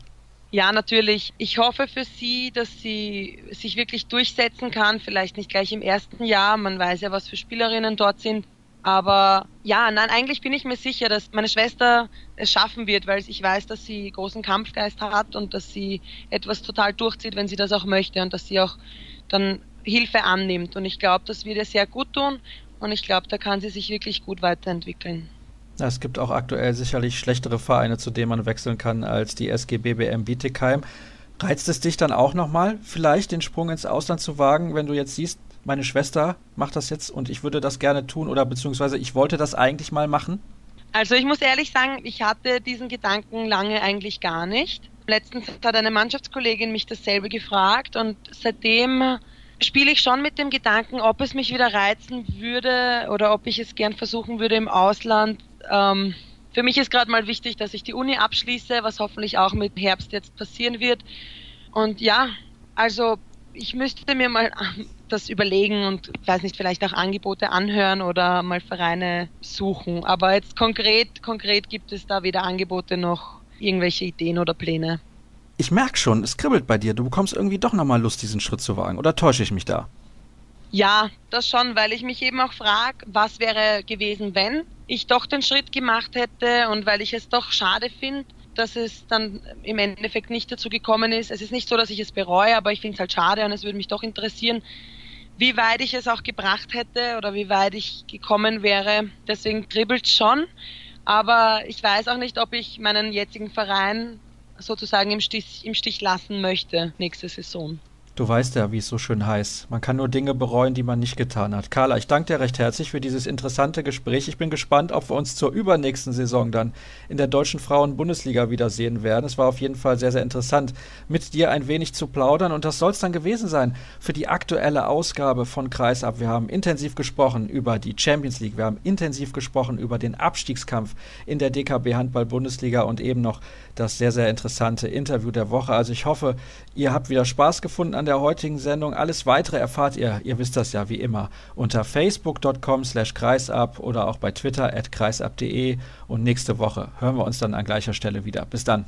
Speaker 7: Ja, natürlich. Ich hoffe für sie, dass sie sich wirklich durchsetzen kann. Vielleicht nicht gleich im ersten Jahr. Man weiß ja, was für Spielerinnen dort sind. Aber ja, nein, eigentlich bin ich mir sicher, dass meine Schwester es schaffen wird, weil ich weiß, dass sie großen Kampfgeist hat und dass sie etwas total durchzieht, wenn sie das auch möchte und dass sie auch dann Hilfe annimmt. Und ich glaube, das wird ihr sehr gut tun und ich glaube, da kann sie sich wirklich gut weiterentwickeln.
Speaker 1: Es gibt auch aktuell sicherlich schlechtere Vereine, zu denen man wechseln kann als die SG BBM Bietigheim. Reizt es dich dann auch nochmal, vielleicht den Sprung ins Ausland zu wagen, wenn du jetzt siehst, meine Schwester macht das jetzt und ich würde das gerne tun oder beziehungsweise ich wollte das eigentlich mal machen?
Speaker 7: Also ich muss ehrlich sagen, ich hatte diesen Gedanken lange eigentlich gar nicht. Letztens hat eine Mannschaftskollegin mich dasselbe gefragt und seitdem spiele ich schon mit dem Gedanken, ob es mich wieder reizen würde oder ob ich es gern versuchen würde im Ausland ähm, für mich ist gerade mal wichtig, dass ich die Uni abschließe, was hoffentlich auch mit Herbst jetzt passieren wird. Und ja, also ich müsste mir mal das überlegen und weiß nicht, vielleicht auch Angebote anhören oder mal Vereine suchen. Aber jetzt konkret, konkret gibt es da weder Angebote noch irgendwelche Ideen oder Pläne.
Speaker 1: Ich merke schon, es kribbelt bei dir. Du bekommst irgendwie doch nochmal Lust, diesen Schritt zu wagen. Oder täusche ich mich da?
Speaker 7: Ja, das schon, weil ich mich eben auch frage, was wäre gewesen, wenn ich doch den Schritt gemacht hätte und weil ich es doch schade finde, dass es dann im Endeffekt nicht dazu gekommen ist. Es ist nicht so, dass ich es bereue, aber ich finde es halt schade und es würde mich doch interessieren, wie weit ich es auch gebracht hätte oder wie weit ich gekommen wäre. Deswegen kribbelt schon. Aber ich weiß auch nicht, ob ich meinen jetzigen Verein sozusagen im Stich, im Stich lassen möchte nächste Saison.
Speaker 1: Du weißt ja, wie es so schön heißt. Man kann nur Dinge bereuen, die man nicht getan hat. Carla, ich danke dir recht herzlich für dieses interessante Gespräch. Ich bin gespannt, ob wir uns zur übernächsten Saison dann in der deutschen Frauen-Bundesliga wiedersehen werden. Es war auf jeden Fall sehr, sehr interessant, mit dir ein wenig zu plaudern. Und das soll es dann gewesen sein für die aktuelle Ausgabe von Kreisab. Wir haben intensiv gesprochen über die Champions League. Wir haben intensiv gesprochen über den Abstiegskampf in der DKB Handball-Bundesliga und eben noch das sehr, sehr interessante Interview der Woche. Also ich hoffe, ihr habt wieder Spaß gefunden an der heutigen Sendung. Alles weitere erfahrt ihr, ihr wisst das ja wie immer, unter facebook.com slash kreisab oder auch bei Twitter at kreisab.de und nächste Woche hören wir uns dann an gleicher Stelle wieder. Bis dann.